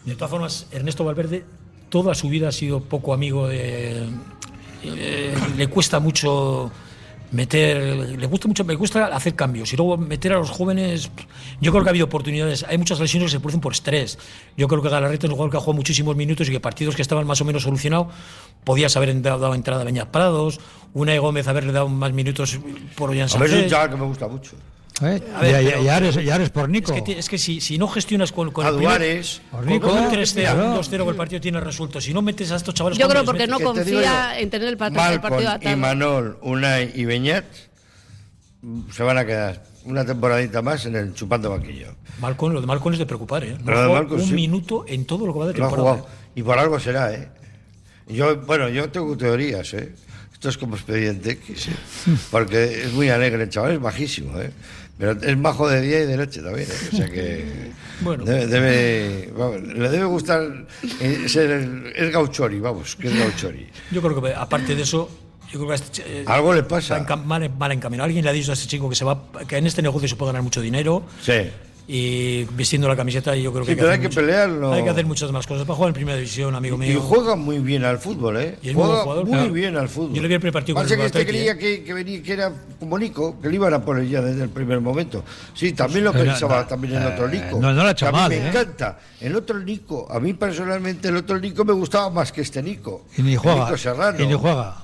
De todas formas, Ernesto Valverde toda su vida ha sido poco amigo de. eh, le cuesta mucho meter, le gusta mucho, me gusta hacer cambios y luego meter a los jóvenes. Yo creo que ha habido oportunidades. Hay muchas lesiones que se producen por estrés. Yo creo que Galarreta es un jugador que ha jugado muchísimos minutos y que partidos que estaban más o menos solucionados podías haber dado, dado entrada a Beñat Prados, Unai Gómez haberle dado más minutos por Ollán Hombre, es un Sánchez. chaval que me gusta mucho. ¿Eh? Ver, Ya- ya- pero- ya eres- ya eres por Nico. Es que, es que si, si no gestionas con, con A el primer- Duares. con Nico, un 3-0, claro. un 2-0 que el partido tiene resuelto, si no metes a estos chavales Yo creo porque metes- no confía yo, en tener el, part- el Malcom partido y atado. Manol, Unai y Beñat mm, se van a quedar una temporadita más en el chupando banquillo. Malcom, lo de Malcom es de preocupar, ¿eh? De Malcom, un sí. minuto en todo lo que va de temporada. jugado. Y por algo será, ¿eh? Yo, bueno, yo tengo teorías, ¿eh? Esto es como expediente X, ¿eh? *laughs* Porque es muy alegre, el chaval es bajísimo, ¿eh? Pero es majo de día y de noche también, ¿eh? O sea que. *laughs* Bueno. Debe, debe- vamos, le debe gustar eh, ser. el- es gauchori, vamos, que es gauchori. Yo creo que aparte de eso, yo creo que a este eh, Algo le pasa. mal, mal encaminado. Alguien le ha dicho a ese chico que se va, que en este negocio se puede ganar mucho dinero. Sí. Y vistiendo la camiseta, yo creo que, Sí, pero hay hacer que mucho- pelearlo. Hay que hacer muchas más cosas para jugar en primera división, amigo Y mío. juega muy bien al fútbol, ¿eh? Y juega jugador, muy claro. bien al fútbol. Yo le vi el partido el que este Atleti, creía ¿eh? que, que venía, que era como Nico, que le iban a poner ya desde el primer momento. Sí, también lo no, pensaba no, también el otro eh, Nico. no- no lo ha hecho Que a mí mal, me ¿eh? encanta. El otro Nico, a mí personalmente el otro Nico me gustaba más que este Nico. Y ni juega. Nico Serrano. Y ni juega.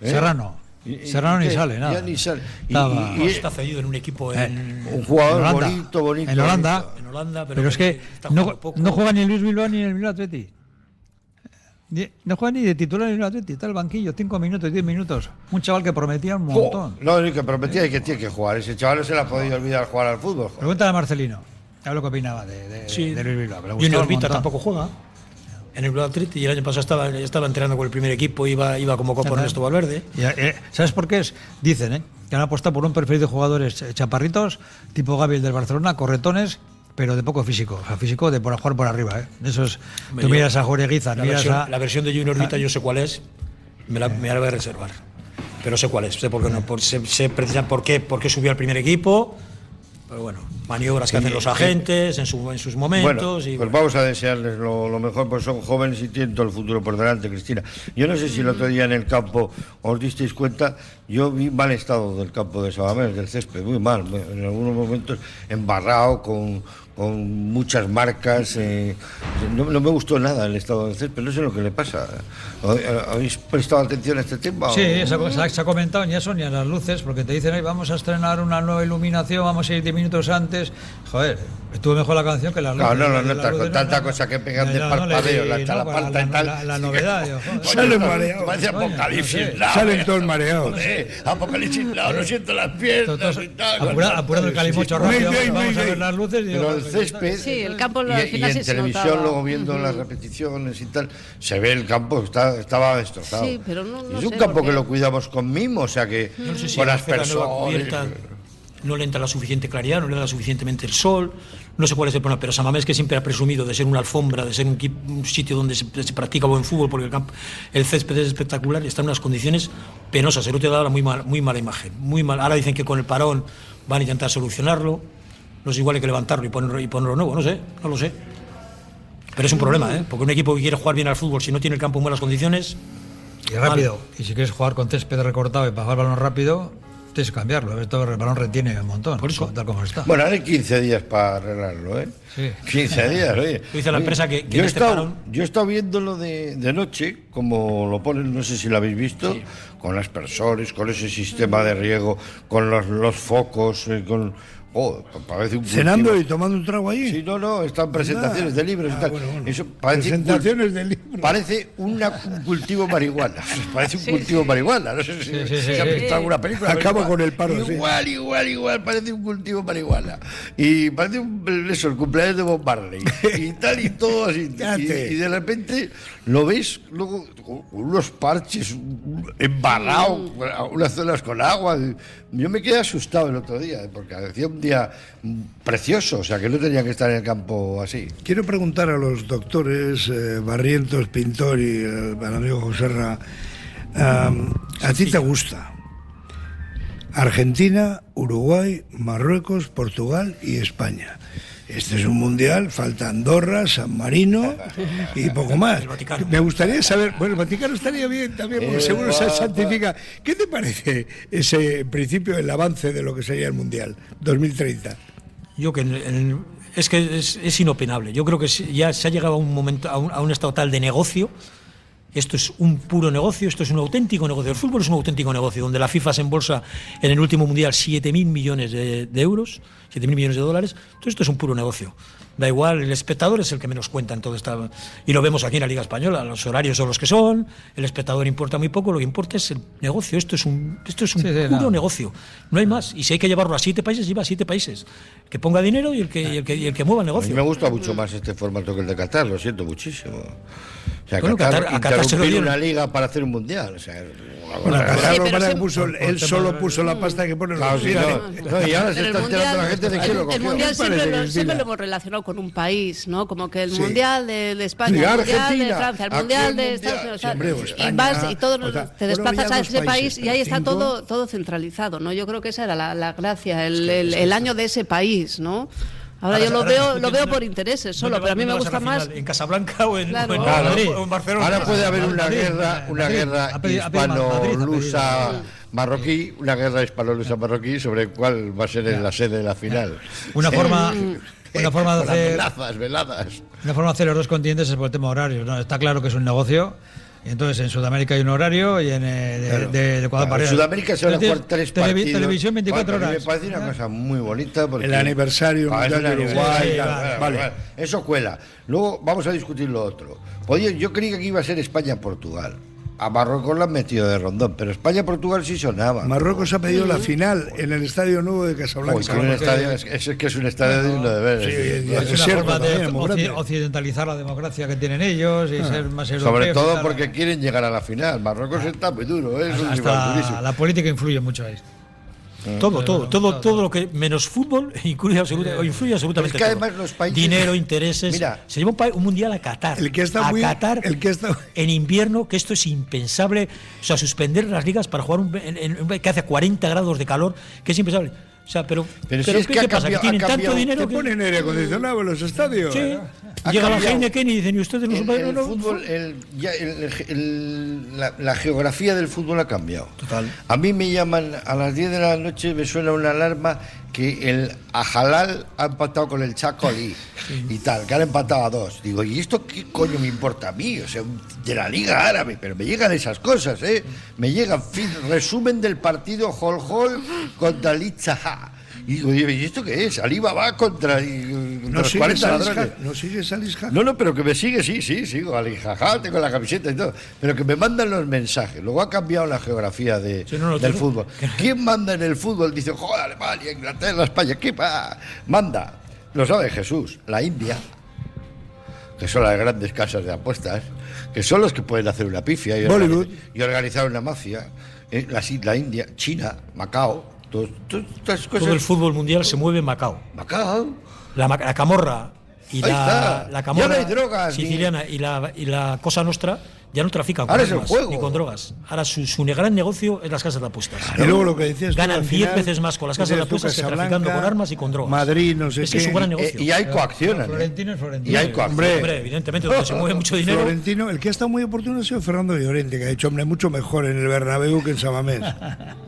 ¿Eh? Serrano. Serrano ni sale, nada. Ya ni sale. Y- Estaba- y- y- está cedido en un equipo en, un jugador En Holanda. bonito, bonito. En Holanda. bonito. en Holanda, pero, Pero es que no, no juega ni en Luis Bilbao ni en el Bilbao Atleti. Ni- No juega ni de titular en el Atleti. Está el banquillo, 5 minutos, 10 minutos. Un chaval que prometía un montón. No, ni que prometía y que tiene que jugar. Ese chaval no se le ha podido olvidar jugar al fútbol. joder. Pregúntale a Marcelino. A ver lo que opinaba de, de, Sí. de Luis Bilbao. Y en un Orbita montón. tampoco juega. En el Bilbao Athletic y el año pasado estaba, estaba entrenando con el primer equipo, iba, iba como copo Ajá. Ernesto Valverde. Eh, ¿Sabes por qué es? Dicen, ¿eh? Que han apostado por un perfil de jugadores eh, chaparritos, tipo Gabriel del Barcelona, corretones, pero de poco físico. O sea, físico de por jugar por arriba, ¿eh? Eso es. Tú yo- miras a Jureguiza, La miras versión, a. la versión de Junior Orbita yo sé cuál es, me la, me la voy a reservar. Pero sé cuál es, sé por qué, no, por, sé, sé precisamente por qué, por qué subió al primer equipo. Pero bueno, maniobras que hacen los agentes en, su- en sus Bueno, momentos. y pues bueno. vamos a desearles lo, lo mejor, pues son jóvenes y tienen todo el futuro por delante, Cristina. Yo no sé si el otro día en el campo os disteis cuenta, yo vi mal estado del campo de Sabamés, del césped, muy mal, en algunos momentos embarrado, con, con muchas marcas. eh, no, no me gustó nada el estado del césped, no sé lo que le pasa. ¿Habéis prestado atención a este tema? Sí, o- se ha, se comentado ni eso ni a las luces, porque te dicen, "Ay, vamos a estrenar una nueva iluminación, vamos a ir 10 minutos antes. Joder, estuvo mejor la canción que las luces. Claro, no Las notas, luces con no- tanta no- cosa que pegan no, de no, no parpadeo, la no, chalaparta la, y tal. La, novedad. Salen mareados. Parece Coño, apocalipsis. no Salen todos mareados. Apocalipsis no siento las piernas. Apurando el calimocho rápido, vamos a ver las luces. y digo, Pero el césped. Sí, el campo y, al y final en se televisión, notaba. luego viendo las repeticiones y tal, se ve el campo, está, estaba destrozado. Sí, pero no- no es un sé campo por que lo cuidamos con mimo, o sea que no sé si al las personas. no le entra la suficiente claridad, no le da suficientemente el sol, no sé cuál es el problema, pero Samamés que siempre ha presumido de ser una alfombra, de ser un, sitio donde se, se practica buen fútbol, porque el, campo, el césped es espectacular, está en unas condiciones penosas, el te da muy, mal, muy mala imagen, muy mal. Ahora dicen que con el parón van a intentar solucionarlo, No es igual hay que levantarlo y ponerlo, y ponerlo nuevo, no sé, no lo sé. Pero es un problema, ¿eh? Porque un equipo que quiere jugar bien al fútbol, si no tiene el campo en buenas condiciones. Y rápido. Y si quieres jugar con césped recortado y para jugar balón rápido, tienes que cambiarlo. Esto el balón retiene un montón. Por eso. Tal como está. Bueno, hay 15 días para arreglarlo, ¿eh? Sí. 15 *laughs* días, oye. Dice la empresa que- que yo, he este estado, parón- yo he estado viéndolo de, de noche, como lo ponen, no sé si lo habéis visto, con aspersores, con ese sistema de riego, con los, los focos, eh, con. Oh, parece un Cenando cultivo. y tomando un trago ahí. Sí, no, no, están presentaciones de libros y Ah, tal. bueno, bueno. Eso parece un Presentaciones de libros. Parece una- un *laughs* cultivo marihuana. Parece un Sí, cultivo sí. marihuana. No sé si, Sí, han sí. visto alguna película. Acaba con el paro. Igual, igual, igual. Parece un cultivo marihuana. Y parece un, eso, el cumpleaños de Bob Marley. *laughs* Y tal y todo así. Y, de repente lo ves luego con unos parches un- embarrado, unas zonas con agua. Yo me quedé asustado el otro día, porque hacía un precioso, o sea que no tenía que estar en el campo así. Quiero preguntar a los doctores eh, Barrientos, Pintor y eh, al amigo José Ra, ¿a ti te gusta? Argentina, Uruguay, Marruecos, Portugal y España. Este es un mundial, falta Andorra, San Marino y poco más. Me gustaría saber, bueno, el Vaticano estaría bien también, porque Eh, seguro se santifica. ¿Qué te parece ese, en principio, el avance de lo que sería el mundial 2030? Yo que en- en- es que es, es inopinable. Yo creo que ya se ha llegado a un momento, a un, a un estado tal de negocio. Esto es un puro negocio, esto es un auténtico negocio. El fútbol es un auténtico negocio, donde la FIFA se embolsa en el último mundial 7.000 millones de, de euros, 7.000 millones de dólares. Todo esto es un puro negocio. Da igual, el espectador es el que menos cuenta en todo esta. Y lo vemos aquí en la Liga Española, los horarios son los que son, el espectador importa muy poco, lo que importa es el negocio. Esto es un, esto es un Sí, sí, puro no. negocio. No hay más. Y si hay que llevarlo a siete países, lleva a siete países. Que ponga dinero y el que, y el que, y el que mueva el A mí negocio. me gusta mucho más este formato que el de Qatar, lo siento muchísimo. Sea, Bueno, Qatar, Qatar- a Qatar se lo una liga para hacer un mundial. O sea, Bueno, Qatar para que puso, él solo puso la pasta que pone Claro, los sí, mundiales. no, no, y ahora se está el enterando la gente de quién lo el mundial siempre, lo, Cristina. siempre lo hemos relacionado con un país, ¿no? Como que el Sí. mundial de, de España, el mundial de Francia, el mundial de. Estados Unidos. Hombre, o y España, vas y todo, o sea, te desplazas a ese país y ahí está todo, todo centralizado, ¿no? Yo creo que esa era la, la gracia, el, el- el año de ese país, ¿no? Ahora, Ahora yo lo veo, lo veo por intereses solo, ¿Dónde pero a mí me gusta más. ¿En Casablanca o en, Claro. o en Claro. Madrid o en Barcelona? Ahora puede haber una Madrid, guerra, una Madrid. guerra pedido. hispano-lusa marroquí, una guerra hispano-lusa marroquí sobre cuál va a ser la sede de la final. Una forma, *laughs* una forma de hacer. velazas, veladas. Una forma de hacer los dos continentes es por el tema horario. ¿no? Está claro que es un negocio. Y entonces en Sudamérica hay un horario y en eh, de, Claro. de- de Ecuador Claro, en. Sudamérica se van a jugar tres televi- partidos. Televisión 24 Bueno, a mí horas. Me parece una cosa muy bonita porque El aniversario Ah, mundial de Uruguay, sí, vale, vale. vale. Eso cuela. Luego vamos a discutir lo otro. Oye, yo creía que iba a ser España-Portugal. A Marruecos lo han metido de rondón, pero España-Portugal sí sonaba. Marruecos ha pedido la final en el Estadio Nuevo de Casablanca. que un estadio, es, es que es un estadio digno de ver. Sí, es- y- y- es- Es Es una forma de también, occidentalizar la democracia que tienen ellos y ser más europeos. sobre todo porque quieren llegar a la final. Marruecos está muy duro, ¿eh? es un rival Hasta durísimo. la política influye mucho ahí. Todo, todo, todo, todo lo que menos fútbol *laughs* incluye o influye absolutamente Pero es que todo. además los países- Dinero, *laughs* intereses. Mira. se lleva un, un mundial a Qatar. El que está a muy- Qatar el que está- en invierno, que esto es impensable. O sea, suspender las ligas para jugar un, en- en- que hace 40 grados de calor, que es impensable. O sea, pero, Pero si pero es ¿qué, que ha qué pasa? cambiado- que tienen ha tanto dinero Te que ponen aire acondicionado en los estadios. Sí. Llega la cambiado. Heineken y dicen, ¿y ustedes no El, son- el no- fútbol, el- ya el- el- la, la geografía del fútbol ha cambiado. Total. A mí me llaman a las 10 de la noche, me suena una alarma que el Ajalal ha empatado con el Chacolí y tal, que han empatado a dos. Digo, ¿y esto qué coño me importa a mí? O sea, de la Liga Árabe, pero me llegan esas cosas, ¿eh? Me llegan, resumen del partido Hol Hol contra el Itzaha. Y digo, ¿y esto qué es? Alibaba contra, y- contra No los sigues 40 a ladrones. No sigues. No, no, pero que me sigue, sí, sí, sigo, Ali, jaja, tengo la camiseta y todo. Pero que me mandan los mensajes. Luego ha cambiado la geografía de, Sí, no, no, del fútbol. *laughs* ¿Quién manda en el fútbol? Dice, joder, Alemania, Inglaterra, España, ¿qué va? Manda, lo sabe Jesús, la India, que son las grandes casas de apuestas, que son los que pueden hacer una pifia y, Bollywood. organi- y organizar una mafia. Eh, la, la India, China, Macao, todo- todas estas cosas. todo el fútbol mundial se mueve en Macao. Macao. La, la camorra y Ahí la, está. la Ya camorra no hay drogas, ni- siciliana y la, y la cosa nostra ya no trafican con es armas ni con drogas. Ahora su, su gran negocio es las casas de apuestas. Y luego lo que decías Ganan al 10 final, veces más con las casas de apuestas que Casablanca, traficando con armas y con drogas. Madrid, no sé Ese es qué. su gran Eh, negocio. y hay coaccionan. ¿eh? Florentino es Florentino. Y hay coaccionan. Hombre, Hombre, evidentemente, donde se mueve mucho dinero. Florentino, el que ha estado muy oportuno ha sido Fernando Llorente, que ha hecho hombre mucho mejor en el Bernabéu que en Samamés. *laughs*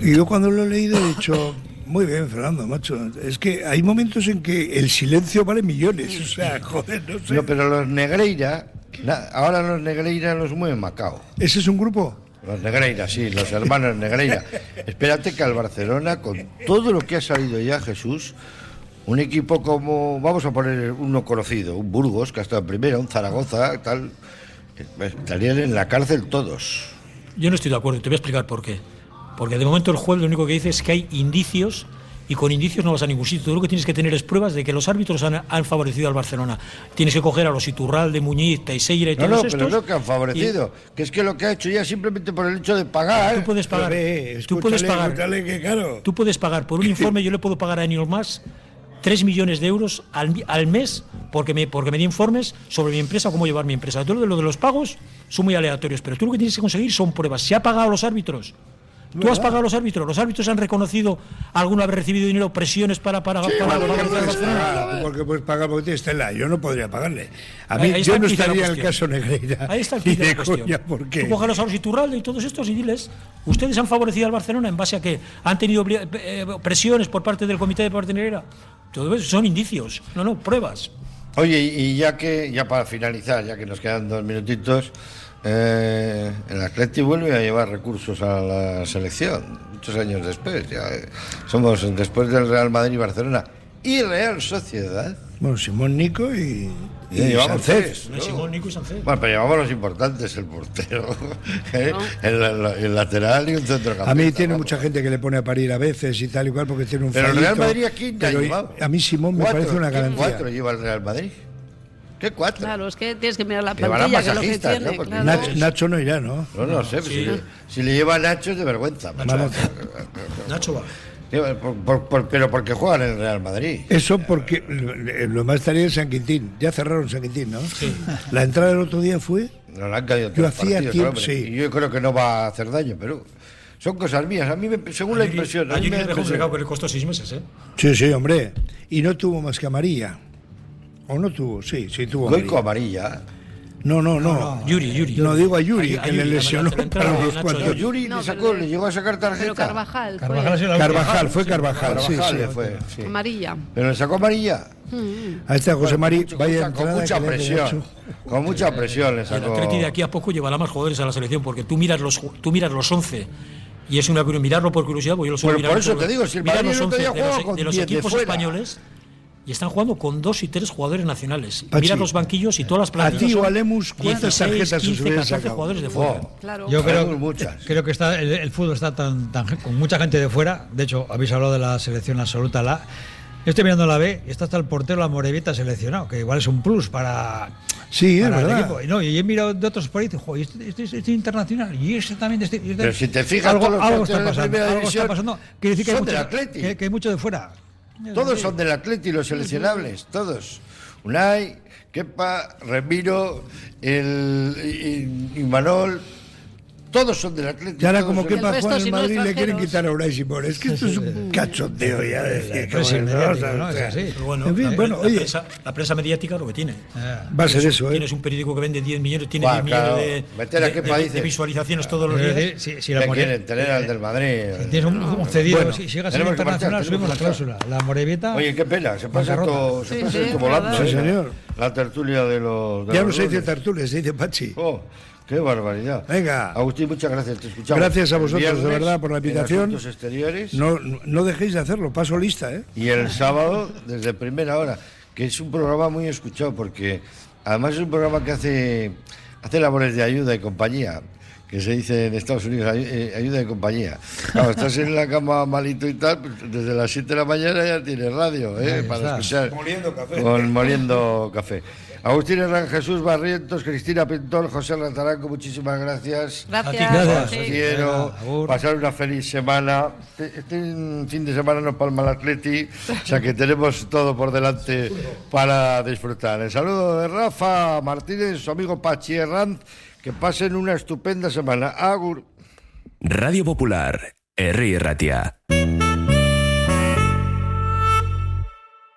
Y yo cuando lo he leído he dicho, muy bien, Fernando, macho. Es que hay momentos en que el silencio vale millones. O sea, joder, no sé. No, pero los Negreira, ahora los Negreira los mueve Macao. ¿Ese es un grupo? Los Negreira, sí, los hermanos Negreira. *laughs* Espérate que al Barcelona, con todo lo que ha salido ya, Jesús, un equipo como, vamos a poner uno conocido, un Burgos, que ha estado en primera, un Zaragoza, tal, eh, estarían en la cárcel todos. Yo no estoy de acuerdo, te voy a explicar por qué. Porque de momento el juez lo único que dice es que hay indicios y con indicios no vas a ningún sitio. Tú lo que tienes que tener es pruebas de que los árbitros han, han favorecido al Barcelona. Tienes que coger a los Iturralde, Muñiz, Teixeira y No, todos no, pero estos. no que han favorecido, que es que lo que ha hecho ya simplemente por el hecho de pagar. Tú puedes pagar. Tú puedes pagar. que claro. Tú puedes pagar por un informe, yo le puedo pagar a Enil más 3 millones de euros al, mes porque me, porque me di informes sobre mi empresa, cómo llevar mi empresa. Todo lo de los pagos son muy aleatorios, pero tú lo que tienes que conseguir son pruebas. ¿Se ha pagado a los árbitros? ¿Tú has pagado a los árbitros? ¿Los árbitros han reconocido alguna vez recibido dinero, presiones para para, Sí, para- bueno, para- porque para- puedes pagar, porque puedes pagar porque tienes tela. Yo no podría pagarle. A mí, Ahí- yo no estaría en el caso Negreira. Ahí está el *laughs* kit de la de cuestión. coña, ¿por qué? Tú cógelos a los Iturralde y todos estos y diles, ustedes han favorecido al Barcelona en base a que han tenido obli- eh, presiones por parte del comité de partenariedad. Todo eso son indicios, no, no, pruebas. Oye, y y ya que, ya para finalizar, ya que nos quedan dos minutitos, eh, el Atleti vuelve a llevar recursos a la selección, muchos años después. Ya, eh, somos después del Real Madrid y Barcelona y Real Sociedad. Bueno, Simón Nico y, Ya llevamos Sánchez. tres, No, Simón, Nico y Sánchez. Bueno, pero llevamos los importantes, el portero, *laughs* ¿eh? el, el- el lateral y un centrocampista. A mí tiene vamos. mucha gente que le pone a parir a veces y tal y cual porque tiene un Pero el Real Madrid aquí ya ha pero llevado. A mí Simón me Cuatro, parece una ¿qué garantía. cuatro lleva el Real Madrid? ¿Qué cuatro? Claro, es que tienes que mirar la Llevarán plantilla, que es lo que masajistas, tiene. ¿no? Claro. Nacho, Nacho no irá, ¿no? No, no sé, pues Sí. si, si le lleva a Nacho es de vergüenza. macho. Vamos. Nacho va. Lleva- por- por- por- pero porque juegan en el Real Madrid. Eso porque lo, lo más estaría en San Quintín. Ya cerraron San Quintín, ¿no? La entrada del otro día fue. No le han caído Yo hacía partidos, tiempo, sí. Y yo creo que no va a hacer daño, pero son cosas mías. A mí, me- según la impresión. a mí Allí me le da dejó que le costó seis meses, ¿eh? Sí, sí, hombre. Y no tuvo más que amarilla. ¿O no tuvo? Sí, sí tuvo Goico amarilla. amarilla. No, no, no. Yuri, Yuri. No digo a Yuri, A- a que Yuri, le lesionó entrada para Nacho cuantos. Yuri. No, le pero sacó, le- le llegó a sacar tarjeta. Pero Carvajal, fue Carvajal Carvajal, fue Carvajal, sí, Carvajal sí. le fue, sí. amarilla. Pero le sacó amarilla. Ahí está José Mari, Mucho- vaya con mucha presión. Con mucha presión le Y el sacó. Atleti de aquí a poco llevará más jugadores a la selección porque tú miras los tú miras los 11 y es una curiosidad mirarlo por curiosidad porque yo lo suelo Bueno, mirar por eso te digo, si el Madrid los el otro 11 día de los, jugaba con de los 10 de equipos fuera. españoles y están jugando con dos y tres jugadores nacionales. Pachi, Miras los banquillos y todas las A plantillas. ti o a Lemus, ¿cuántas 16, tarjetas os 15, hubieran 14 sacado? jugadores de fuera. Wow. Claro. Yo creo, Tenemos muchas. creo que está el, el fútbol está tan, tan con mucha gente de fuera. De hecho, habéis hablado de la selección absoluta. La, yo estoy mirando la B y está hasta el portero la Morevita seleccionado, que igual es un plus para, Sí, es el verdad. equipo. Y, no, y he mirado de otros por ahí y digo, "Joder, este, este, este es internacional y este también. Este, este- Pero si te fijas, algo, todos los algo está pasando. Algo está pasando. Quiere decir que hay, son del mucho, Atleti. que, que hay mucho de fuera. Todos son del Atleti, los seleccionables, todos. Unai, Kepa, Remiro, el, y, y Manol, todos son del Atleti. Y ahora como que El para jugar en si no, Madrid le quieren quitar a Simón. Es que esto es un cachondeo ya. de ¿no? bueno, En fin, la, bueno, la oye. prensa, la prensa mediática lo que tiene. Va a ser eso, ¿eh? Tienes un periódico que vende 10 millones, tiene Buah, 10 millones de, Meter a de- de- de visualizaciones todos los Es días. si, si la ¿Qué More- quieren? Tener al del Madrid. Tienes un, un cedido, Bueno, si, si llegas a ser tenemos que marchar, internacional, subimos la cláusula. La Morevita. Oye, qué pena, se pasa esto, se pasa esto es volando. Sí, ¿eh? señor. La tertulia de los. Ya no se dice tertulia, se dice Pachi. Qué barbaridad. Venga. Agustín, muchas gracias. Te escuchamos. Gracias a vosotros, de verdad, por la invitación. Exteriores. No, no dejéis de hacerlo, paso lista, ¿eh? Y el sábado, desde primera hora, que es un programa muy escuchado, porque además es un programa que hace, hace labores de ayuda y compañía, que se dice en Estados Unidos, ay- eh, ayuda y compañía. Claro, estás en la cama malito y tal, pues desde las 7 de la mañana ya tienes radio, ¿eh? Ahí para está. escuchar. Moliendo café. Con moliendo café. Agustín Herrán, Jesús Barrientos, Cristina Pintor, José Rantaranco, muchísimas gracias. Gracias. Gracias. Sí. Quiero pasar una feliz semana. Este fin de semana nos palma el Atleti, o sea que tenemos todo por delante para disfrutar. El saludo de Rafa Martínez, su amigo Pachi Herranz. Que pasen una estupenda semana. Agur. Radio Popular, Herri Ratia.